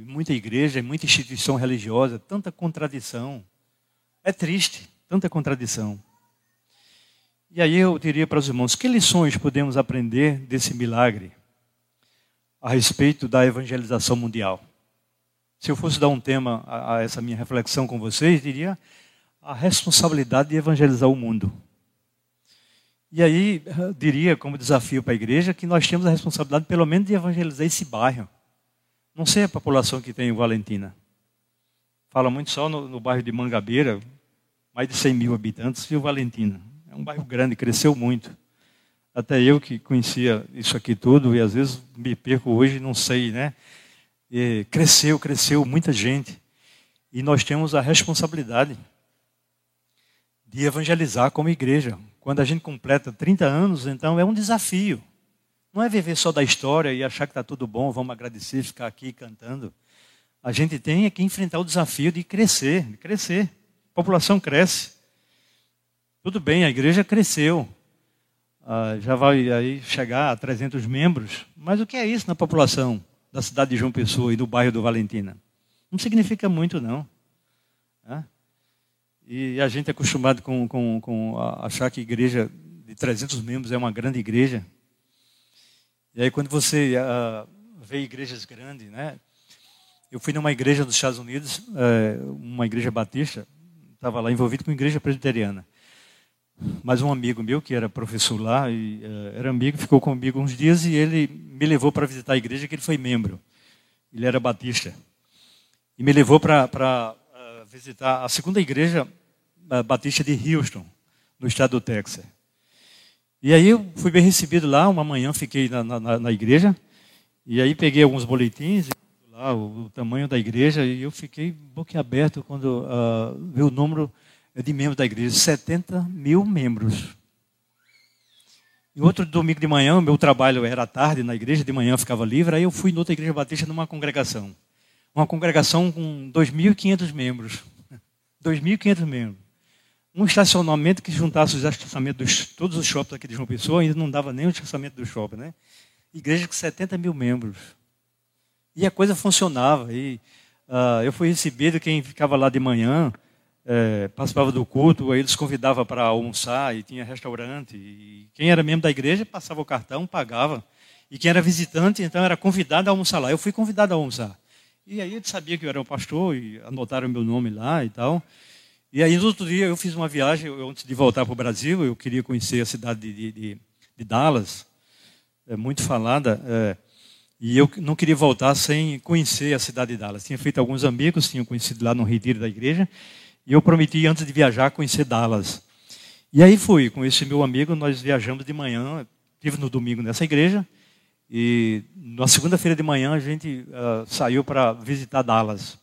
muita igreja, muita instituição religiosa, tanta contradição. É triste, tanta contradição. E aí eu diria para os irmãos: que lições podemos aprender desse milagre a respeito da evangelização mundial? Se eu fosse dar um tema a, a essa minha reflexão com vocês, diria a responsabilidade de evangelizar o mundo. E aí diria como desafio para a igreja que nós temos a responsabilidade, pelo menos, de evangelizar esse bairro. Não sei a população que tem em Valentina. Fala muito só no, no bairro de Mangabeira, mais de 100 mil habitantes, o Valentina. É um bairro grande, cresceu muito. Até eu que conhecia isso aqui tudo, e às vezes me perco hoje, não sei, né? E cresceu, cresceu muita gente. E nós temos a responsabilidade de evangelizar como igreja. Quando a gente completa 30 anos, então é um desafio. Não é viver só da história e achar que está tudo bom, vamos agradecer, ficar aqui cantando. A gente tem que enfrentar o desafio de crescer, de crescer. A população cresce. Tudo bem, a igreja cresceu. Ah, já vai aí chegar a 300 membros. Mas o que é isso na população da cidade de João Pessoa e do bairro do Valentina? Não significa muito, não. E a gente é acostumado com, com, com achar que igreja de 300 membros é uma grande igreja. E aí quando você uh, vê igrejas grandes, né? Eu fui numa igreja dos Estados Unidos, é, uma igreja batista, estava lá envolvido com igreja presbiteriana. Mas um amigo meu, que era professor lá, e, uh, era amigo, ficou comigo uns dias e ele me levou para visitar a igreja que ele foi membro. Ele era batista. E me levou para uh, visitar a segunda igreja uh, batista de Houston, no estado do Texas. E aí eu fui bem recebido lá, uma manhã fiquei na, na, na igreja, e aí peguei alguns boletins, lá o, o, tamanho da igreja, e eu fiquei boquiaberto quando vi o número de membros da igreja, 70 mil membros. E outro domingo de manhã, meu trabalho era tarde na igreja, de manhã eu ficava livre, aí eu fui noutra igreja batista numa congregação. Uma congregação com 2.500 membros. 2.500 membros. Um estacionamento que juntasse os estacionamentos de todos os shoppings aqui de João Pessoa, ainda não dava nem o estacionamento do shopping, né? Igreja com 70 mil membros. E a coisa funcionava. E uh, eu fui recebido, quem ficava lá de manhã, é, participava do culto, aí eles convidavam para almoçar e tinha restaurante. E quem era membro da igreja passava o cartão, pagava. E quem era visitante, então era convidado a almoçar lá. Eu fui convidado a almoçar. E aí eles sabiam que eu era o pastor e anotaram meu nome lá e tal. E aí no outro dia eu fiz uma viagem, eu, antes de voltar para o Brasil, eu queria conhecer a cidade de, de, de Dallas, é muito falada. É, e eu não queria voltar sem conhecer a cidade de Dallas. Tinha feito alguns amigos, tinha conhecido lá no retiro da igreja. E eu prometi, antes de viajar, conhecer Dallas. E aí fui, com esse meu amigo, nós viajamos de manhã, estive no domingo nessa igreja, e na segunda-feira de manhã a gente uh, saiu para visitar Dallas.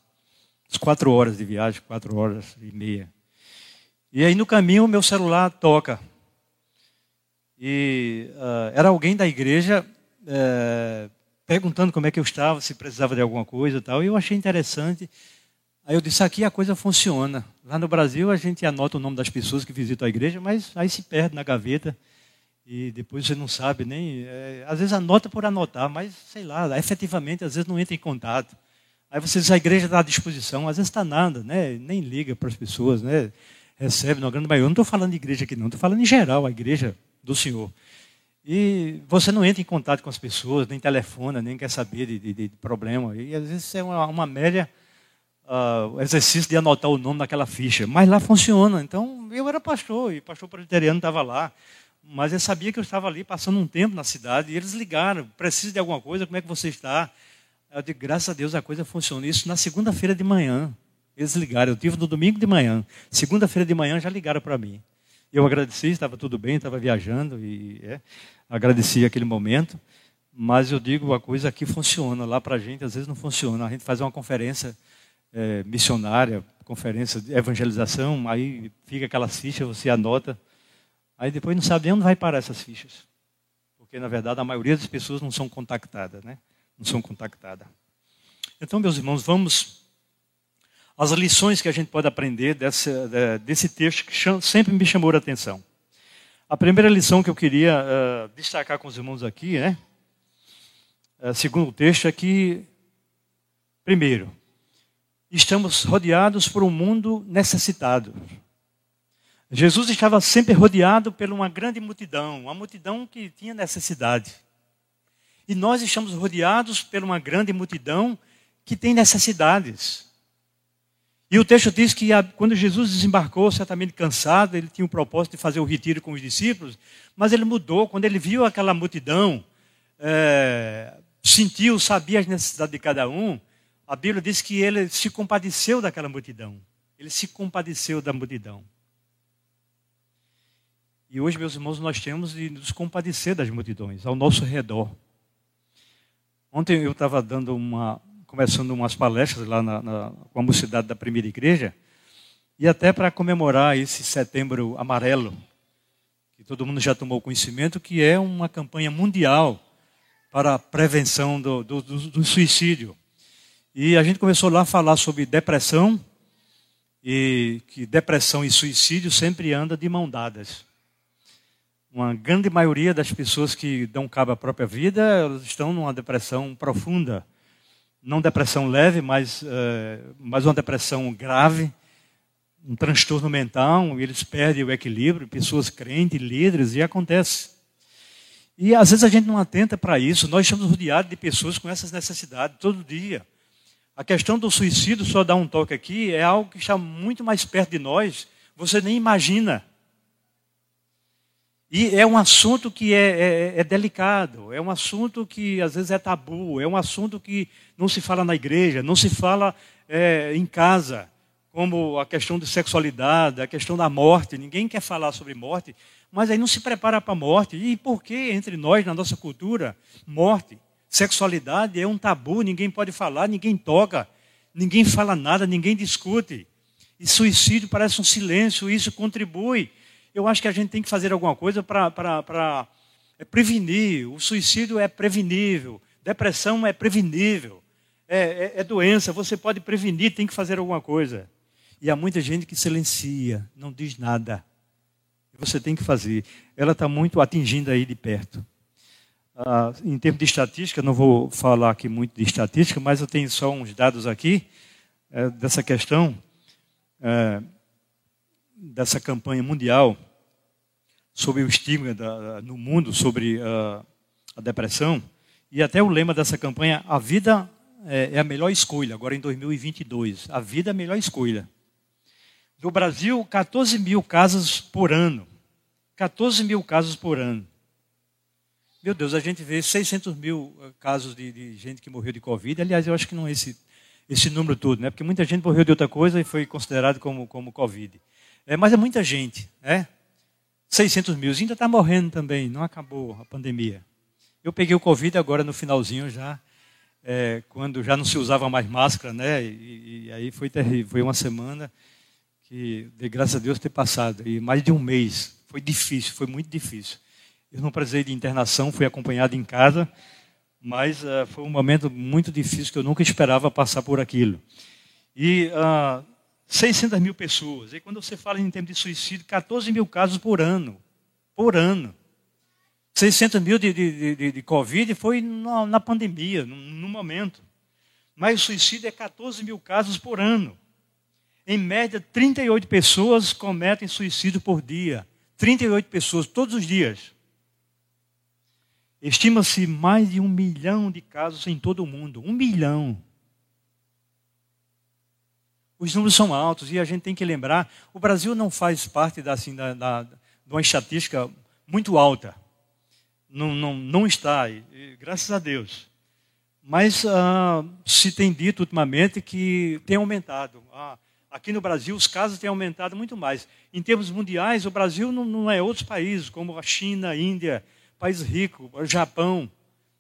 As quatro horas de viagem, quatro horas e meia. E aí no caminho meu celular toca. E uh, era alguém da igreja uh, perguntando como é que eu estava, se precisava de alguma coisa e tal. E eu achei interessante. Aí eu disse, aqui a coisa funciona. Lá no Brasil a gente anota o nome das pessoas que visitam a igreja, mas aí se perde na gaveta e depois você não sabe nem. É, às vezes anota por anotar, mas sei lá, efetivamente às vezes não entra em contato. Aí você diz, a igreja está à disposição, às vezes está nada, né? nem liga para as pessoas, né? recebe na grande maioria. Eu não estou falando de igreja aqui não, estou falando em geral, a igreja do Senhor. E você não entra em contato com as pessoas, nem telefona, nem quer saber de, de, de problema. E às vezes é uma, uma média uh, exercício de anotar o nome naquela ficha. Mas lá funciona. Então, eu era pastor, e pastor presbiteriano estava lá. Mas eu sabia que eu estava ali passando um tempo na cidade, e eles ligaram, precisa de alguma coisa, como é que você está? Eu digo, graças a Deus a coisa funciona. Isso na segunda-feira de manhã. Eles ligaram, eu tive no domingo de manhã. Segunda-feira de manhã já ligaram para mim. Eu agradeci, estava tudo bem, estava viajando e é, agradeci aquele momento. Mas eu digo, a coisa aqui funciona. Lá para a gente, às vezes não funciona. A gente faz uma conferência é, missionária, conferência de evangelização, aí fica aquelas fichas, você anota, aí depois não sabe nem onde vai parar essas fichas. Porque, na verdade, a maioria das pessoas não são contactadas, né? Não são contactadas. Então, meus irmãos, vamos às lições que a gente pode aprender desse, texto que sempre me chamou a atenção. A primeira lição que eu queria uh, destacar com os irmãos aqui, né? Uh, segundo o texto, é que, primeiro, estamos rodeados por um mundo necessitado. Jesus estava sempre rodeado por uma grande multidão, uma multidão que tinha necessidade. E nós estamos rodeados por uma grande multidão que tem necessidades. E o texto diz que quando Jesus desembarcou, certamente cansado, ele tinha o propósito de fazer o retiro com os discípulos, mas ele mudou. Quando ele viu aquela multidão, é, sentiu, sabia as necessidades de cada um, a Bíblia diz que ele se compadeceu daquela multidão. Ele se compadeceu da multidão. E hoje, meus irmãos, nós temos de nos compadecer das multidões ao nosso redor. Ontem eu estava dando uma, começando umas palestras lá na, na, com a mocidade da primeira igreja, e até para comemorar esse setembro amarelo, que todo mundo já tomou conhecimento, que é uma campanha mundial para a prevenção do, do, do, suicídio. E a gente começou lá a falar sobre depressão e que depressão e suicídio sempre andam de mão dadas. Uma grande maioria das pessoas que dão cabo à própria vida, elas estão numa depressão profunda. Não depressão leve, mas, é, mas uma depressão grave, um transtorno mental, e eles perdem o equilíbrio, pessoas crentes, líderes, e acontece. E às vezes a gente não atenta para isso. Nós estamos rodeados de pessoas com essas necessidades todo dia. A questão do suicídio, só dar um toque aqui, é algo que está muito mais perto de nós, você nem imagina. E é um assunto que é, é, é, delicado, é um assunto que às vezes é tabu, é um assunto que não se fala na igreja, não se fala é, em casa, como a questão de sexualidade, a questão da morte. Ninguém quer falar sobre morte, mas aí não se prepara para a morte. E por que entre nós, na nossa cultura, morte, sexualidade é um tabu, ninguém pode falar, ninguém toca, ninguém fala nada, ninguém discute. E suicídio parece um silêncio, isso contribui eu acho que a gente tem que fazer alguma coisa para é prevenir. O suicídio é prevenível, depressão é prevenível, é, é, é doença, você pode prevenir, tem que fazer alguma coisa. E há muita gente que silencia, não diz nada. Você tem que fazer. Ela está muito atingindo aí de perto. Ah, em termos de estatística, não vou falar aqui muito de estatística, mas eu tenho só uns dados aqui é, dessa questão. É, dessa campanha mundial sobre o estigma da, no mundo sobre uh, a depressão e até o lema dessa campanha a vida é, é, a melhor escolha agora em 2022 a vida é a melhor escolha no Brasil 14 mil casos por ano. 14 mil casos por ano. Meu Deus a gente vê 600 mil ah, casos de, de gente que morreu de covid. Aliás eu acho que não é esse esse número todo né? Porque muita gente morreu de outra coisa e foi considerado como como covid é, mas é muita gente, né? 600 mil. Ainda está morrendo também, não acabou a pandemia. Eu peguei o Covid agora no finalzinho já, é, quando já não se usava mais máscara, né? E, e, aí foi terrível. Foi uma semana que, de graças a Deus, ter passado. E mais de um mês. Foi difícil, foi muito difícil. Eu não precisei de internação, fui acompanhado em casa, mas uh, foi um momento muito difícil que eu nunca esperava passar por aquilo. E uh, 600 mil pessoas. E quando você fala em termos de suicídio, 14 mil casos por ano. Por ano. 600 mil de, de, de, de Covid foi na, na pandemia, no, no, momento. Mas o suicídio é 14 mil casos por ano. Em média, 38 pessoas cometem suicídio por dia. 38 pessoas, todos os dias. Estima-se mais de um milhão de casos em todo o mundo. Um milhão. Os números são altos e a gente tem que lembrar: o Brasil não faz parte da, assim, da, da, de uma estatística muito alta. Não, não, não está, e, graças a Deus. Mas ah, se tem dito ultimamente que tem aumentado. Ah, aqui no Brasil, os casos têm aumentado muito mais. Em termos mundiais, o Brasil não, não é outros países, como a China, a Índia, país rico, Japão,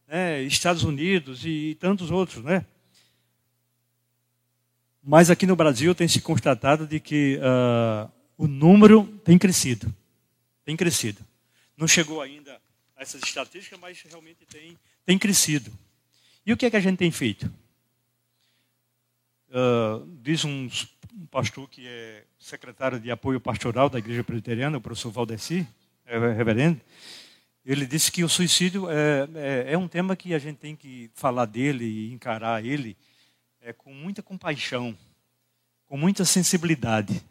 né, Estados Unidos e, e tantos outros, né? Mas aqui no Brasil tem se constatado de que uh, o número tem crescido. Tem crescido. Não chegou ainda a essas estatísticas, mas realmente tem, tem crescido. E o que é que a gente tem feito? Uh, diz um, um pastor que é secretário de apoio pastoral da Igreja Presbiteriana, o professor Valdeci, é, reverendo, ele disse que o suicídio é, é, é, um tema que a gente tem que falar dele e encarar ele é, com muita compaixão, com muita sensibilidade.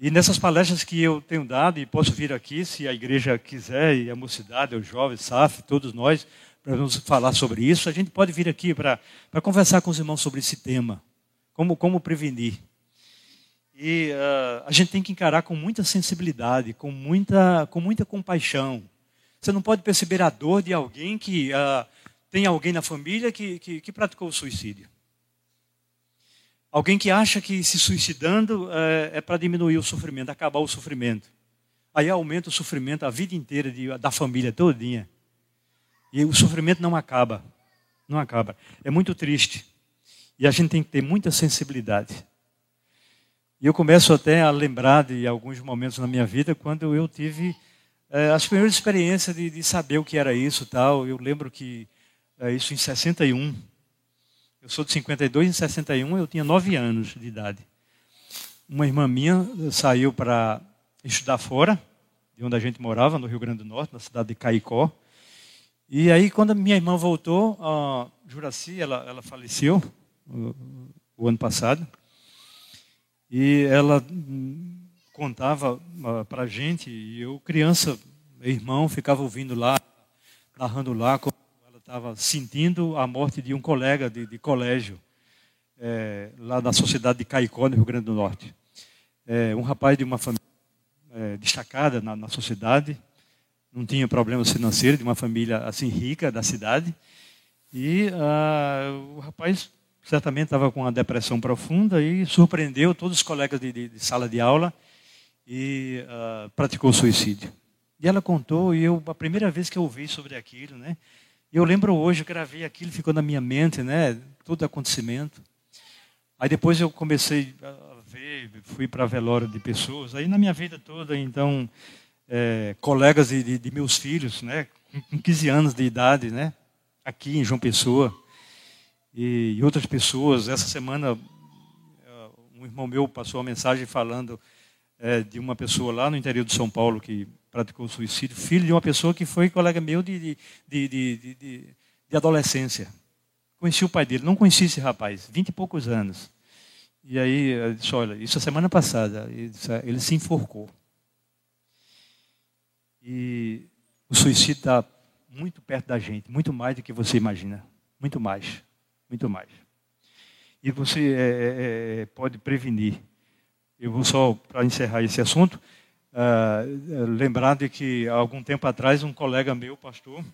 E nessas palestras que eu tenho dado, e posso vir aqui, se a igreja quiser, e a mocidade, os jovens, SAF, todos nós, para nos falar sobre isso, a gente pode vir aqui para conversar com os irmãos sobre esse tema, como, como prevenir. E uh, a gente tem que encarar com muita sensibilidade, com muita, com muita compaixão. Você não pode perceber a dor de alguém que uh, tem alguém na família que, que, que praticou o suicídio. Alguém que acha que se suicidando é, é para diminuir o sofrimento, acabar o sofrimento. Aí aumenta o sofrimento a vida inteira de, da família todinha. E o sofrimento não acaba. Não acaba. É muito triste. E a gente tem que ter muita sensibilidade. E eu começo até a lembrar de alguns momentos na minha vida quando eu tive é, as primeiras experiências de, de, saber o que era isso tal. Eu lembro que é, isso em 61 eu sou de 52, em 61 eu tinha 9 anos de idade. Uma irmã minha saiu para estudar fora, de onde a gente morava, no Rio Grande do Norte, na cidade de Caicó. E aí, quando a minha irmã voltou, a Juraci, ela, ela faleceu o, o ano passado. E ela contava uh, para a gente, e eu, criança, irmão, ficava ouvindo lá, narrando lá, estava sentindo a morte de um colega de, de colégio. é, lá na sociedade de Caicó, no Rio Grande do Norte. É, um rapaz de uma família é, destacada na, na, sociedade, não tinha problemas financeiros, de uma família assim rica da cidade. E ah, o rapaz certamente estava com uma depressão profunda e surpreendeu todos os colegas de, de, de sala de aula e ah, praticou suicídio. E ela contou, e eu, a primeira vez que eu ouvi sobre aquilo, né? Eu lembro hoje, eu gravei aquilo, ficou na minha mente, né? Todo acontecimento. Aí depois eu comecei a ver, fui para velório de pessoas. Aí na minha vida toda, então, é, colegas de, de, de, meus filhos, né? Com 15 anos de idade, né? Aqui em João Pessoa. E, e outras pessoas. Essa semana, é, um irmão meu passou uma mensagem falando é, de uma pessoa lá no interior de São Paulo que praticou suicídio, filho de uma pessoa que foi colega meu de, de, de, de, adolescência. Conheci o pai dele, não conheci esse rapaz, vinte e poucos anos. E aí, disse, olha, isso é semana passada, ele se enforcou. E o suicídio está muito perto da gente, muito mais do que você imagina. Muito mais, muito mais. E você é, é, é pode prevenir. Eu vou só, para encerrar esse assunto, uh, lembrar de que há algum tempo atrás um colega meu, pastor,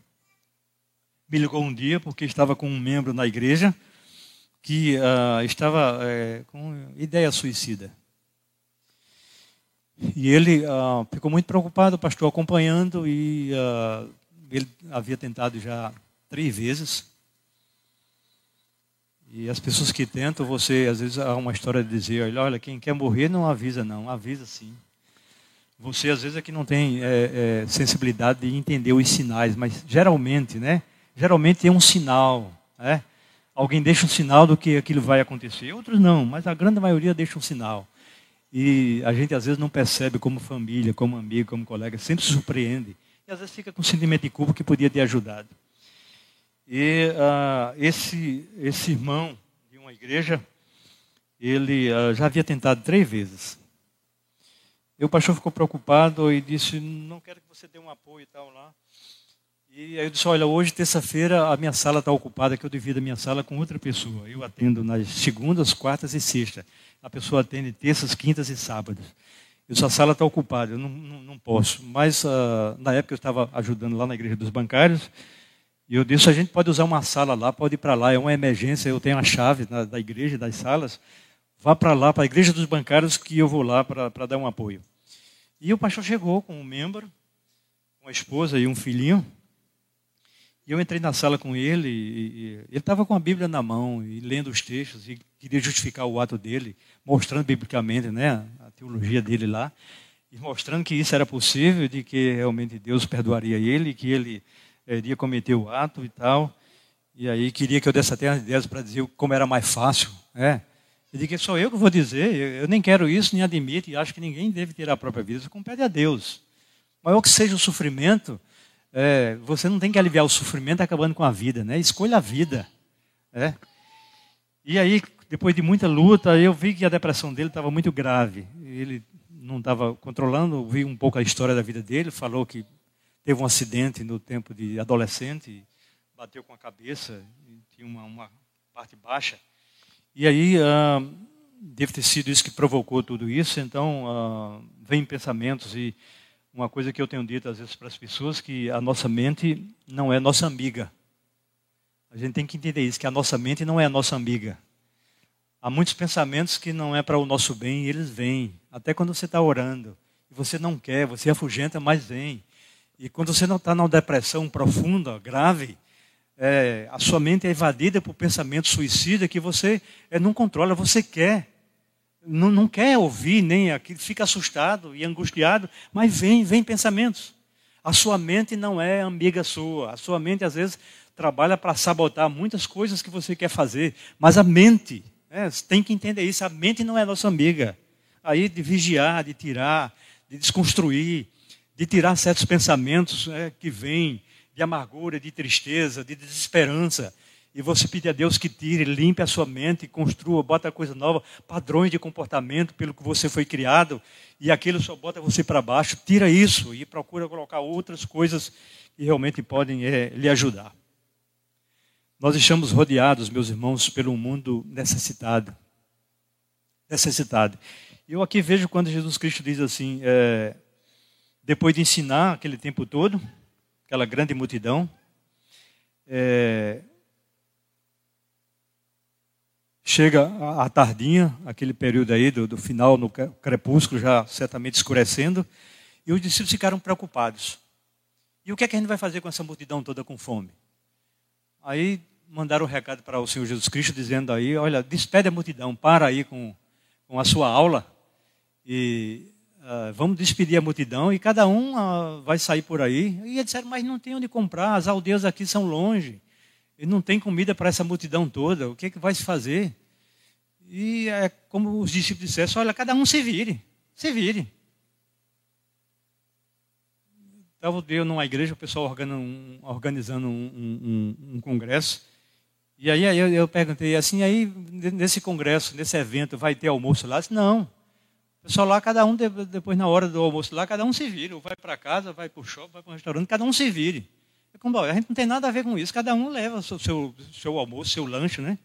me ligou um dia porque estava com um membro na igreja que uh, estava uh, com ideia suicida. E ele uh, ficou muito preocupado, o pastor acompanhando, e ele havia tentado já três vezes. E as pessoas que tentam, você, às vezes, há uma história de dizer: olha, quem quer morrer não avisa, não, avisa sim. Você, às vezes, é que não tem é, é, sensibilidade de entender os sinais, mas geralmente, né? Geralmente é um sinal, né? Alguém deixa um sinal do que aquilo vai acontecer. Outros não, mas a grande maioria deixa um sinal. E a gente, às vezes, não percebe como família, como amigo, como colega, sempre se surpreende. E, às vezes, fica com sentimento de culpa que podia ter ajudado. E uh, esse, esse irmão de uma igreja, ele uh, já havia tentado três vezes. E o pastor ficou preocupado e disse: Não quero que você dê um apoio e tal lá. E aí eu disse: Olha, hoje, terça-feira, a minha sala está ocupada, que eu divido a minha sala com outra pessoa. Eu atendo nas segundas, quartas e sextas. A pessoa atende terças, quintas e sábados. Eu disse: A sala está ocupada, eu não, não, não posso. Mas uh, na época eu estava ajudando lá na igreja dos bancários. E eu disse: A gente pode usar uma sala lá, pode ir para lá, é uma emergência. Eu tenho a chave da igreja, das salas. Vá para lá, para a igreja dos bancários, que eu vou lá para dar um apoio. E o pastor chegou com um membro, uma esposa e um filhinho. E eu entrei na sala com ele, e, ele estava com a Bíblia na mão, e lendo os textos, e queria justificar o ato dele, mostrando biblicamente né, a teologia dele lá, e mostrando que isso era possível, de que realmente Deus perdoaria ele, que ele é, iria cometer o ato e tal. E aí queria que eu desse até as ideias para dizer como era mais fácil. É. Eu digo que sou eu que vou dizer, eu nem quero isso, nem admito, e acho que ninguém deve tirar a própria vida, isso compete a Deus. Maior que seja o sofrimento, é, você não tem que aliviar o sofrimento acabando com a vida, né? Escolha a vida. É. E aí, depois de muita luta, eu vi que a depressão dele estava muito grave. Ele não estava controlando, vi um pouco a história da vida dele, falou que teve um acidente no tempo de adolescente, bateu com a cabeça, tinha uma, uma parte baixa. E aí, uh, deve ter sido isso que provocou tudo isso. Então, uh, vem pensamentos e uma coisa que eu tenho dito às vezes para as pessoas que a nossa mente não é nossa amiga. A gente tem que entender isso, que a nossa mente não é a nossa amiga. Há muitos pensamentos que não é para o nosso bem e eles vêm. Até quando você está orando e você não quer, você afugenta, mas vem. E quando você não está numa depressão profunda, grave, é, a sua mente é invadida por pensamento suicida que você é, não controla, você quer. Não, não quer ouvir, nem aquilo, fica assustado e angustiado, mas vem, vem pensamentos. A sua mente não é amiga sua. A sua mente, às vezes, trabalha para sabotar muitas coisas que você quer fazer. Mas a mente, é, você tem que entender isso, a mente não é nossa amiga. Aí de vigiar, de tirar, de desconstruir, de tirar certos pensamentos é, que vêm de amargura, de tristeza, de desesperança. E você pedir a Deus que tire, limpe a sua mente, construa, bota coisa nova, padrões de comportamento pelo que você foi criado, e aquilo só bota você para baixo. Tira isso e procura colocar outras coisas que realmente podem é, lhe ajudar. Nós estamos rodeados, meus irmãos, pelo mundo necessitado. Necessitado. Eu aqui vejo quando Jesus Cristo diz assim, é, depois de ensinar aquele tempo todo, aquela grande multidão, é, chega a, tardinha, aquele período aí do, do final, no crepúsculo, já certamente escurecendo, e os discípulos ficaram preocupados. E o que é que a gente vai fazer com essa multidão toda com fome? Aí mandaram um recado para o Senhor Jesus Cristo dizendo aí, olha, despede a multidão, para aí com, com a sua aula e uh, vamos despedir a multidão e cada um uh, vai sair por aí. E eles disseram, mas não tem onde comprar, as aldeias aqui são longe, e não tem comida para essa multidão toda, o que, é que vai se fazer? E é como os discípulos disseram, olha, cada um se vire, se vire. Estava eu numa igreja, o pessoal organizando um, um, um congresso, e aí, eu, eu, perguntei assim, aí nesse congresso, nesse evento, vai ter almoço lá? disse, não. Pessoal lá, cada um, depois na hora do almoço lá, cada um se vira. Ou vai para casa, vai para o shopping, vai para o restaurante, cada um se vire. É como, a gente não tem nada a ver com isso, cada um leva o seu, seu, seu almoço, seu lanche, né?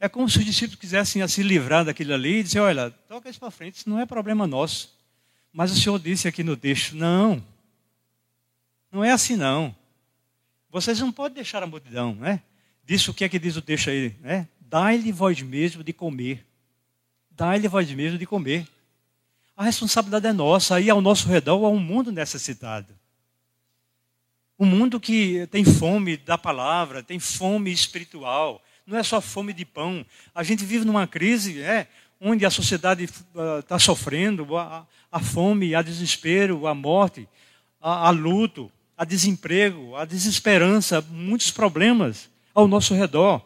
É como se os discípulos quisessem se livrar daquilo ali e dizer, olha, toca isso para frente, isso não é problema nosso. Mas o Senhor disse aqui no texto, não, não é assim não. Vocês não podem deixar a multidão, né? Disso o que é que diz o texto aí? Né? Dai-lhe vós mesmo de comer. Dai-lhe vós mesmo de comer. A responsabilidade é nossa. Aí ao nosso redor há um mundo necessitado. Um mundo que tem fome da palavra, tem fome espiritual. Não é só fome de pão. A gente vive numa crise é, onde a sociedade está uh, sofrendo a, a, fome, a desespero, a morte, a, a luto, a desemprego, a desesperança, muitos problemas ao nosso redor.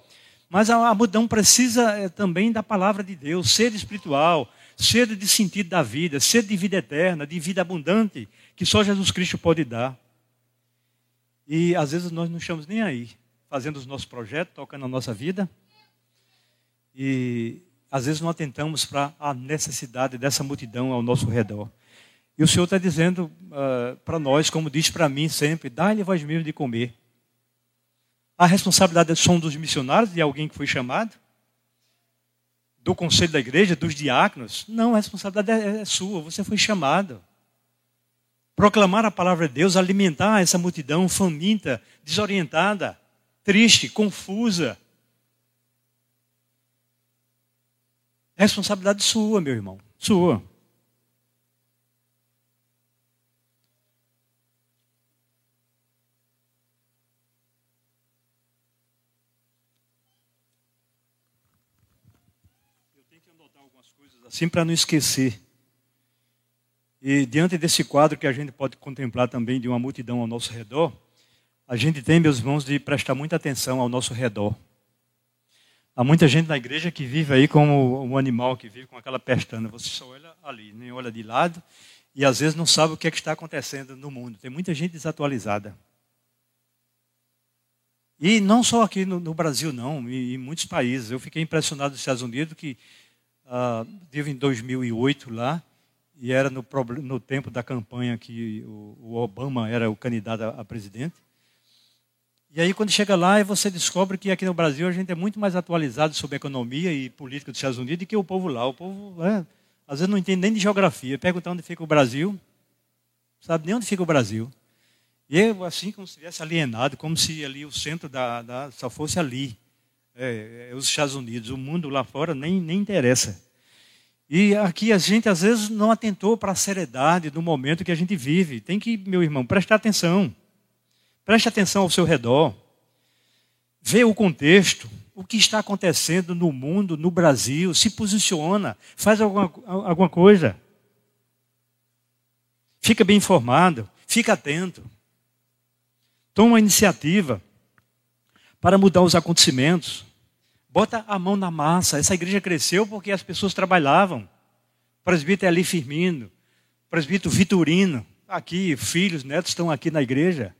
Mas a, a precisa é, também da palavra de Deus, sede espiritual, sede de sentido da vida, sede de vida eterna, de vida abundante, que só Jesus Cristo pode dar. E às vezes nós não estamos nem aí, fazendo os nossos projetos, tocando a nossa vida. E às vezes não atentamos para a necessidade dessa multidão ao nosso redor. E o Senhor está dizendo uh, para nós, como diz para mim sempre, dá-lhe vós mesmo de comer. A responsabilidade é só dos missionários, de alguém que foi chamado? Do conselho da igreja, dos diáconos? Não, a responsabilidade é, é sua, você foi chamado. Proclamar a palavra de Deus, alimentar essa multidão faminta, desorientada, triste, confusa. Responsabilidade sua, meu irmão, sua. Assim para não esquecer. E diante desse quadro que a gente pode contemplar também de uma multidão ao nosso redor, a gente tem, meus irmãos, de prestar muita atenção ao nosso redor. Há muita gente na igreja que vive aí como um animal que vive com aquela pestana. Você só olha ali, nem olha de lado, e às vezes não sabe o que, é que está acontecendo no mundo. Tem muita gente desatualizada. E não só aqui no, no Brasil, não, em, em muitos países. Eu fiquei impressionado nos Estados Unidos que uh, em 2008 lá, e era no, no tempo da campanha que o, o, Obama era o candidato a, a presidente. E aí, quando chega lá, você descobre que aqui no Brasil a gente é muito mais atualizado sobre economia e política dos Estados Unidos do que o povo lá. O povo, é, às vezes, não entende nem de geografia. Pergunta onde fica o Brasil, sabe nem onde fica o Brasil. E eu, assim, como se estivesse alienado, como se ali o centro da, da só fosse ali é, é, os Estados Unidos, o mundo lá fora nem, nem interessa. E aqui a gente às vezes não atentou para a seriedade do momento que a gente vive. Tem que, meu irmão, prestar atenção. Preste atenção ao seu redor. Vê o contexto, o que está acontecendo no mundo, no Brasil, se posiciona, faz alguma, alguma coisa. Fica bem informado, fica atento. Toma uma iniciativa para mudar os acontecimentos. Bota a mão na massa. Essa igreja cresceu porque as pessoas trabalhavam. Presbítero é ali Firmino, presbítero Vitorino, aqui, filhos, netos estão aqui na igreja.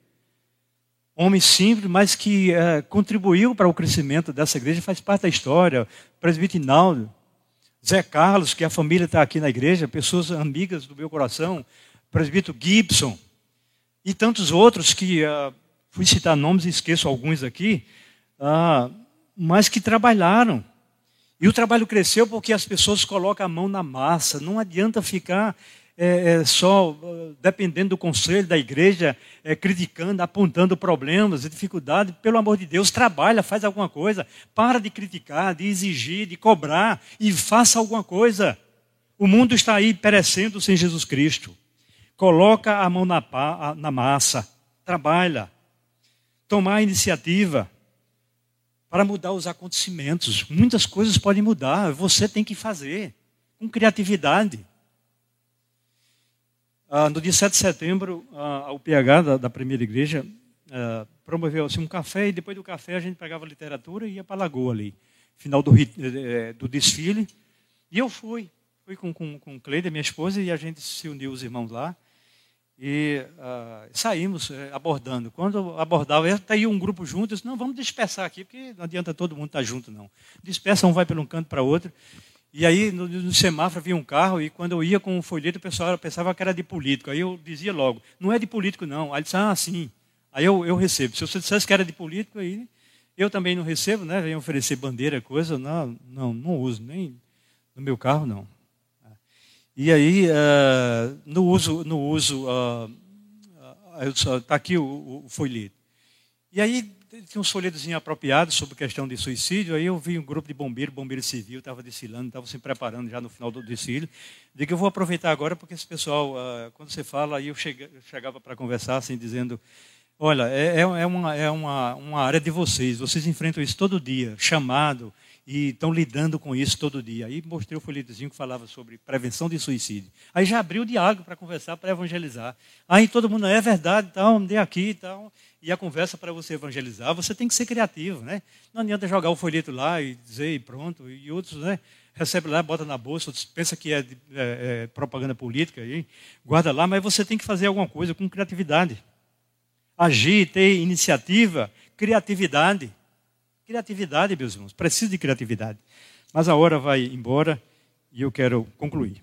Homem simples, mas que é, contribuiu para o crescimento dessa igreja, faz parte da história. Presbítero Inaldo, Zé Carlos, que a família está aqui na igreja, pessoas amigas do meu coração, presbítero Gibson, e tantos outros que uh, fui citar nomes e esqueço alguns aqui, ah, mas que trabalharam. E o trabalho cresceu porque as pessoas colocam a mão na massa. Não adianta ficar é, é, só dependendo do conselho da igreja, é, criticando, apontando problemas e dificuldades. Pelo amor de Deus, trabalha, faz alguma coisa. Para de criticar, de exigir, de cobrar e faça alguma coisa. O mundo está aí perecendo sem Jesus Cristo. Coloca a mão na, na massa, trabalha, tomar a iniciativa para mudar os acontecimentos. Muitas coisas podem mudar, você tem que fazer, com criatividade. Ah, no dia 7 de setembro, o PH da, da primeira igreja ah, promoveu assim, um café, e depois do café a gente pegava literatura e ia para a lagoa ali, final do, eh, do desfile. E eu fui, fui com, com, com Cleide, minha esposa, e a gente se uniu, os irmãos lá. E uh, saímos eh, abordando. Quando abordava, está aí um grupo junto, eu disse, não, vamos dispersar aqui, porque não adianta todo mundo estar junto, não. Dispersa, um vai para um canto para outro. E aí, no, no, semáforo, havia um carro, e quando eu ia com o folheto, o pessoal pensava que era de político. Aí eu dizia logo, não é de político, não. Aí ele disse, ah, sim. Aí eu, eu recebo. Se você dissesse que era de político, aí eu também não recebo, né? Vem oferecer bandeira, coisa, não, não, não uso, nem no meu carro, não. E aí, uh, no uso, no uso uh, uh, aqui o, o folheto. E aí, tinha uns folhetos apropriados sobre questão de suicídio. Aí eu vi um grupo de bombeiros, bombeiro civil, estava desfilando, estava se preparando já no final do desfile. Digo, eu vou aproveitar agora, porque esse pessoal, uh, quando você fala, aí eu, chega, eu chegava para conversar, assim, dizendo: Olha, é, é, uma, é uma, uma área de vocês, vocês enfrentam isso todo dia, chamado, e estão lidando com isso todo dia. Aí mostrei o folhetozinho que falava sobre prevenção de suicídio. Aí já abriu o diálogo para conversar, para evangelizar. Aí todo mundo, é verdade, então, dê aqui e tal. E a conversa para você evangelizar, você tem que ser criativo, né? Não adianta jogar o folheto lá e dizer e pronto. E outros, né? Recebe lá, bota na bolsa, outros pensa que é, é, é propaganda política, aí, guarda lá, mas você tem que fazer alguma coisa com criatividade. Agir, ter iniciativa, criatividade. Criatividade, meus irmãos, precisa de criatividade. Mas a hora vai embora e eu quero concluir.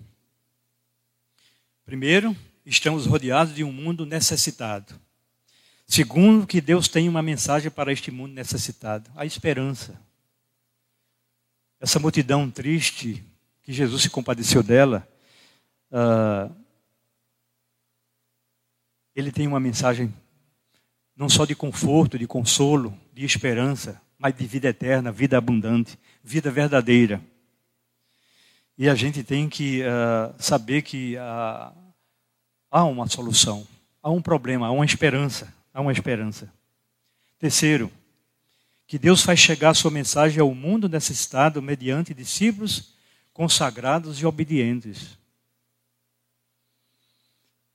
Primeiro, estamos rodeados de um mundo necessitado. Segundo, que Deus tem uma mensagem para este mundo necessitado: a esperança. Essa multidão triste, que Jesus se compadeceu dela, uh, ele tem uma mensagem não só de conforto, de consolo, de esperança, mas de vida eterna, vida abundante, vida verdadeira. E a gente tem que uh, saber que uh, há uma solução, há um problema, há uma esperança, há uma esperança. Terceiro, que Deus faz chegar a sua mensagem ao mundo necessitado mediante discípulos consagrados e obedientes.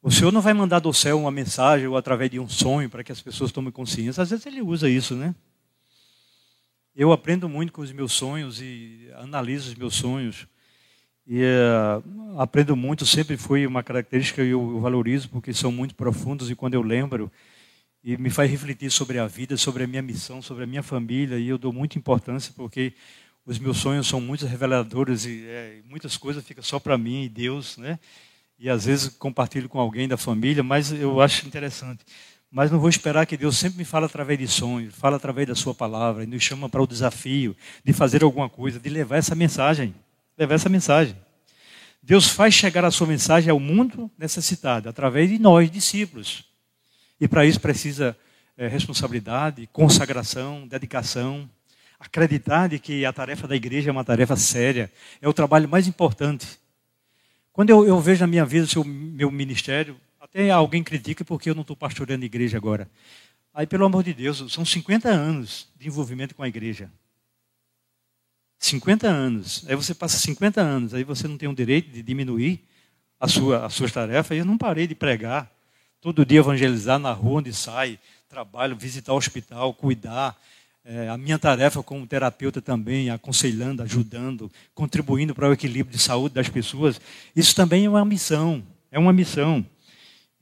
O Senhor não vai mandar do céu uma mensagem ou através de um sonho para que as pessoas tomem consciência. Às vezes ele usa isso, né? Eu aprendo muito com os meus sonhos e analiso os meus sonhos. E uh, aprendo muito, sempre foi uma característica que eu valorizo, porque são muito profundos e quando eu lembro, e me faz refletir sobre a vida, sobre a minha missão, sobre a minha família, e eu dou muita importância porque os meus sonhos são muito reveladores e é, muitas coisas ficam só para mim e Deus, né? E às vezes compartilho com alguém da família, mas eu acho interessante. Mas não vou esperar que Deus sempre me fale através de sonhos, fala através da sua palavra e nos chama para o desafio de fazer alguma coisa, de levar essa mensagem, levar essa mensagem. Deus faz chegar a sua mensagem ao mundo necessitado através de nós, discípulos. E para isso precisa é, responsabilidade, consagração, dedicação, acreditar de que a tarefa da igreja é uma tarefa séria, é o trabalho mais importante. Quando eu, eu vejo na minha vida o meu ministério, até alguém critica porque eu não estou pastoreando a igreja agora. Aí, pelo amor de Deus, são 50 anos de envolvimento com a igreja. 50 anos. Aí você passa 50 anos, aí você não tem o direito de diminuir a sua, as suas tarefas. Eu não parei de pregar. Todo dia evangelizar na rua onde sai, trabalho, visitar o hospital, cuidar. É, a minha tarefa como terapeuta também, aconselhando, ajudando, contribuindo para o equilíbrio de saúde das pessoas. Isso também é uma missão. É uma missão.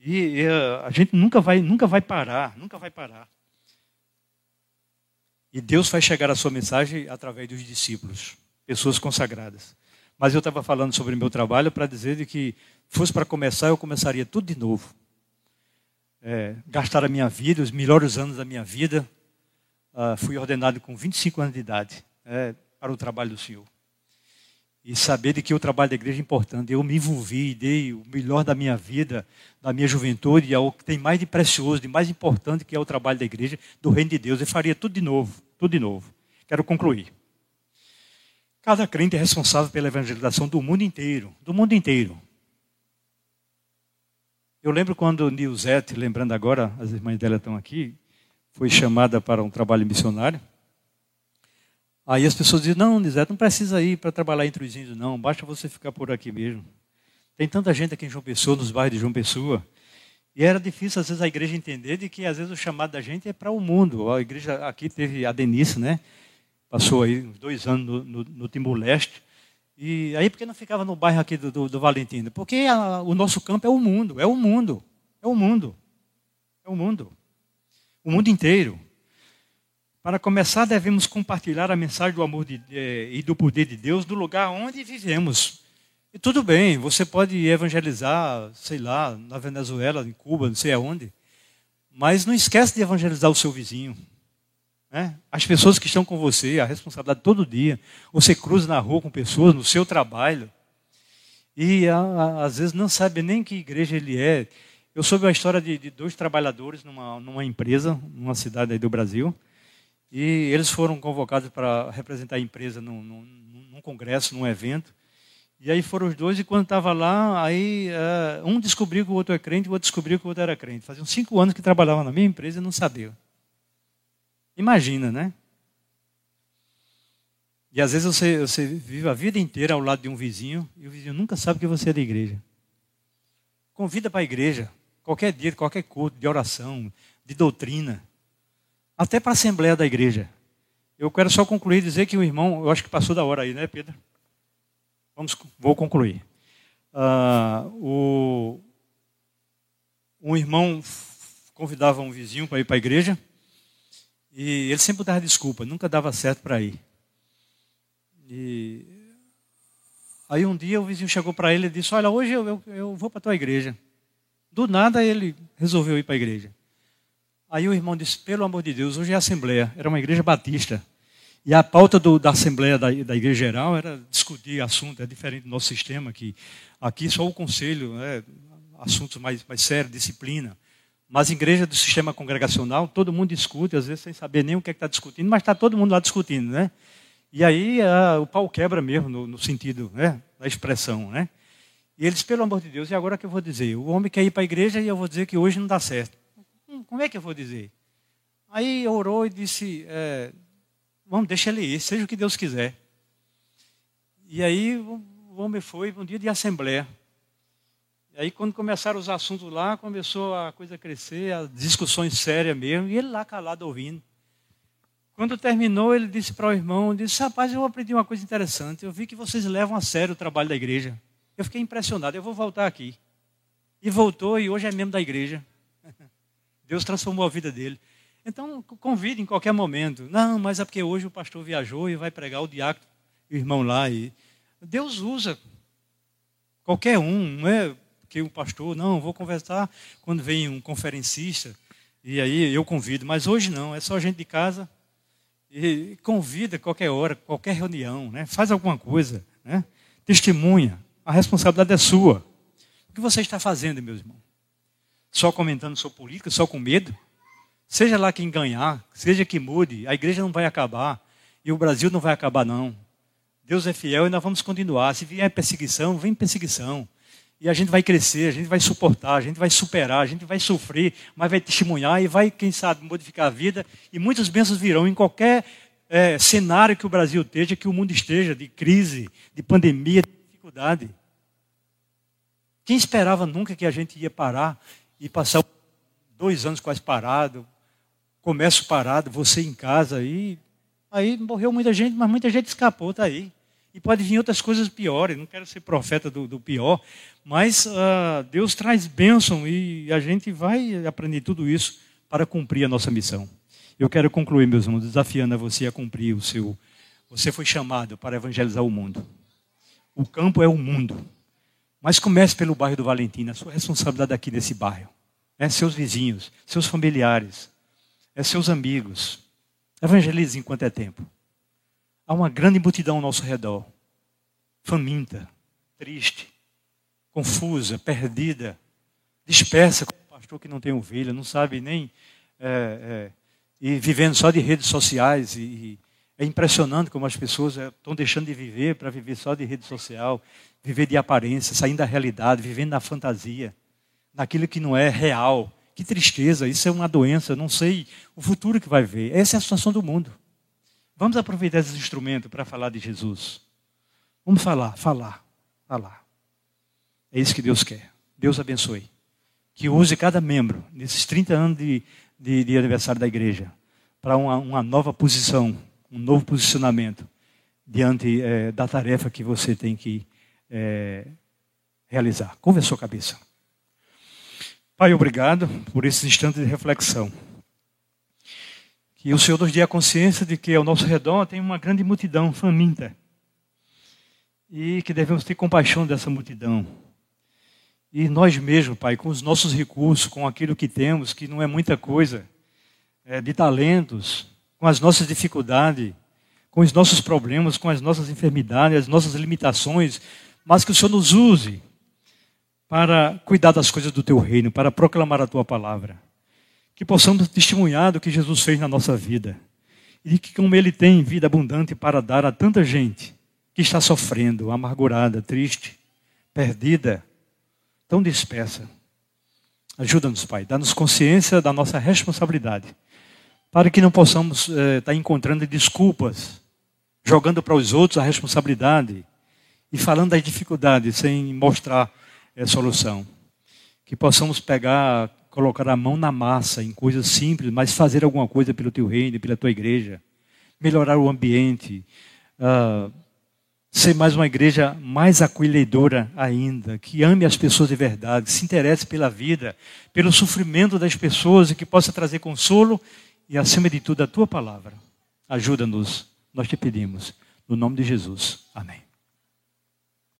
E, e a gente nunca vai, nunca vai parar, nunca vai parar. E Deus vai chegar a sua mensagem através dos discípulos, pessoas consagradas. Mas eu estava falando sobre meu trabalho para dizer de que fosse para começar, eu começaria tudo de novo. É, gastar a minha vida, os melhores anos da minha vida, uh, fui ordenado com 25 anos de idade é, para o trabalho do Senhor. E saber de que o trabalho da igreja é importante. Eu me envolvi, dei o melhor da minha vida, da minha juventude, ao que tem mais de precioso, de mais importante que é o trabalho da igreja, do reino de Deus. Eu faria tudo de novo, tudo de novo. Quero concluir. Cada crente é responsável pela evangelização do mundo inteiro, do mundo inteiro. Eu lembro quando Nilzete, lembrando agora, as irmãs dela estão aqui, foi chamada para um trabalho missionário. Aí as pessoas dizem, não, Nilzete, não precisa ir para trabalhar entre os índios, não, basta você ficar por aqui mesmo. Tem tanta gente aqui em João Pessoa, nos bairros de João Pessoa. E era difícil, às vezes, a igreja entender de que, às vezes, o chamado da gente é para o mundo. A igreja aqui teve a Denise, né? Passou aí uns dois anos no, no, no Timor-Leste. E aí, por que não ficava no bairro aqui do, do, do Valentino? Porque a, o nosso campo é o mundo, é o mundo, é o mundo, é o mundo, o mundo inteiro. Para começar, devemos compartilhar a mensagem do amor de, eh, e do poder de Deus do lugar onde vivemos. E tudo bem, você pode evangelizar, sei lá, na Venezuela, em Cuba, não sei aonde, mas não esquece de evangelizar o seu vizinho. Né? As pessoas que estão com você, a responsabilidade todo dia. Você cruza na rua com pessoas, no seu trabalho. E a, a, às vezes não sabe nem que igreja ele é. Eu soube a história de, de dois trabalhadores numa, numa empresa, numa cidade aí do Brasil. E eles foram convocados para representar a empresa num, num, num, congresso, num evento. E aí foram os dois, e quando estava lá, aí uh, um descobriu que o outro é crente, o outro descobriu que o outro era crente. Faziam cinco anos que trabalhavam na minha empresa e não sabiam. Imagina, né? E às vezes você, você vive a vida inteira ao lado de um vizinho e o vizinho nunca sabe que você é da igreja. Convida para a igreja, qualquer dia, qualquer culto, de oração, de doutrina, até para a assembleia da igreja. Eu quero só concluir dizer que o irmão, eu acho que passou da hora aí, né, Pedro? Vamos, vou concluir. Uh, o, um irmão convidava um vizinho para ir para a igreja e ele sempre dava desculpa, nunca dava certo para ir. E aí um dia o vizinho chegou para ele e disse: Olha, hoje eu, eu, eu vou para a tua igreja. Do nada ele resolveu ir para a igreja. Aí o irmão disse: Pelo amor de Deus, hoje é assembleia. Era uma igreja batista. E a pauta do, da Assembleia da, da, Igreja Geral era discutir assuntos, é diferente do nosso sistema, que aqui só o conselho, né, assuntos mais, mais sérios, disciplina. Mas igreja do sistema congregacional, todo mundo discute, às vezes sem saber nem o que é está discutindo, mas está todo mundo lá discutindo, né? E aí o pau quebra mesmo, no, no, sentido né, da expressão, né? E eles, pelo amor de Deus, e agora que eu vou dizer? O homem quer ir para a igreja e eu vou dizer que hoje não dá certo. Hum, como é que eu vou dizer? Aí orou e disse, é, vamos, deixa ele ir, seja o que Deus quiser. E aí o homem foi um dia de assembleia. Aí quando começaram os assuntos lá, começou a coisa a crescer, as discussões sérias mesmo, e ele lá calado ouvindo. Quando terminou, ele disse para o irmão, disse, rapaz, eu aprendi uma coisa interessante, eu vi que vocês levam a sério o trabalho da igreja. Eu fiquei impressionado, eu vou voltar aqui. E voltou e hoje é membro da igreja. Deus transformou a vida dele. Então, convide em qualquer momento. Não, mas é porque hoje o pastor viajou e vai pregar o diácono, o irmão lá. E Deus usa qualquer um, não é? que o pastor, não, vou conversar quando vem um conferencista, e aí eu convido, mas hoje não, é só gente de casa, e convida qualquer hora, qualquer reunião, né? faz alguma coisa, né? testemunha, a responsabilidade é sua. O que você está fazendo, meus irmãos? Só comentando sobre política, só com medo? Seja lá quem ganhar, seja que mude, a igreja não vai acabar, e o Brasil não vai acabar, não. Deus é fiel e nós vamos continuar. Se vier perseguição, vem perseguição. E a gente vai crescer, a gente vai suportar, a gente vai superar, a gente vai sofrer, mas vai testemunhar e vai, quem sabe, modificar a vida. E muitas bênçãos virão em qualquer é, cenário que o Brasil esteja, que o mundo esteja, de crise, de pandemia, de dificuldade. Quem esperava nunca que a gente ia parar e passar dois anos quase parado, comércio parado, você em casa, e aí morreu muita gente, mas muita gente escapou, está aí. E pode vir outras coisas piores, não quero ser profeta do, do pior, mas uh, Deus traz bênção e a gente vai aprender tudo isso para cumprir a nossa missão. Eu quero concluir, meus irmãos, desafiando a você a cumprir o seu. Você foi chamado para evangelizar o mundo. O campo é o mundo. Mas comece pelo bairro do Valentim, a sua responsabilidade aqui nesse bairro. É seus vizinhos, seus familiares, é seus amigos, Evangelize enquanto é tempo. Há uma grande multidão ao nosso redor, faminta, triste, confusa, perdida, dispersa, como um pastor que não tem ovelha, não sabe nem. É, é, e vivendo só de redes sociais. E, é impressionante como as pessoas estão é, deixando de viver para viver só de rede social, viver de aparência, saindo da realidade, vivendo na fantasia, naquilo que não é real. Que tristeza, isso é uma doença, não sei o futuro que vai ver. Essa é a situação do mundo. Vamos aproveitar esse instrumento para falar de Jesus. Vamos falar, falar, falar. É isso que Deus quer. Deus abençoe. Que use cada membro nesses 30 anos de, de, de aniversário da igreja para uma, uma, nova posição, um novo posicionamento diante é, da tarefa que você tem que é, realizar. Curva a sua cabeça. Pai, obrigado por esse instante de reflexão. Que o Senhor nos dê a consciência de que ao nosso redor tem uma grande multidão faminta. E que devemos ter compaixão dessa multidão. E nós mesmos, Pai, com os nossos recursos, com aquilo que temos, que não é muita coisa, é, de talentos, com as nossas dificuldades, com os nossos problemas, com as nossas enfermidades, as nossas limitações, mas que o Senhor nos use para cuidar das coisas do teu reino, para proclamar a tua palavra. Que possamos testemunhar do que Jesus fez na nossa vida. E que como ele tem vida abundante para dar a tanta gente que está sofrendo, amargurada, triste, perdida, tão dispersa. Ajuda-nos, Pai, dá-nos consciência da nossa responsabilidade, para que não possamos eh, estar encontrando desculpas, jogando para os outros a responsabilidade e falando das dificuldades sem mostrar é solução. Que possamos pegar, colocar a mão na massa em coisas simples, mas fazer alguma coisa pelo teu reino, pela tua igreja. Melhorar o ambiente. Uh, ser mais uma igreja mais acolhedora ainda, que ame as pessoas de verdade, se interesse pela vida, pelo sofrimento das pessoas e que possa trazer consolo e, acima de tudo, a tua palavra. Ajuda-nos, nós te pedimos. No nome de Jesus. Amém.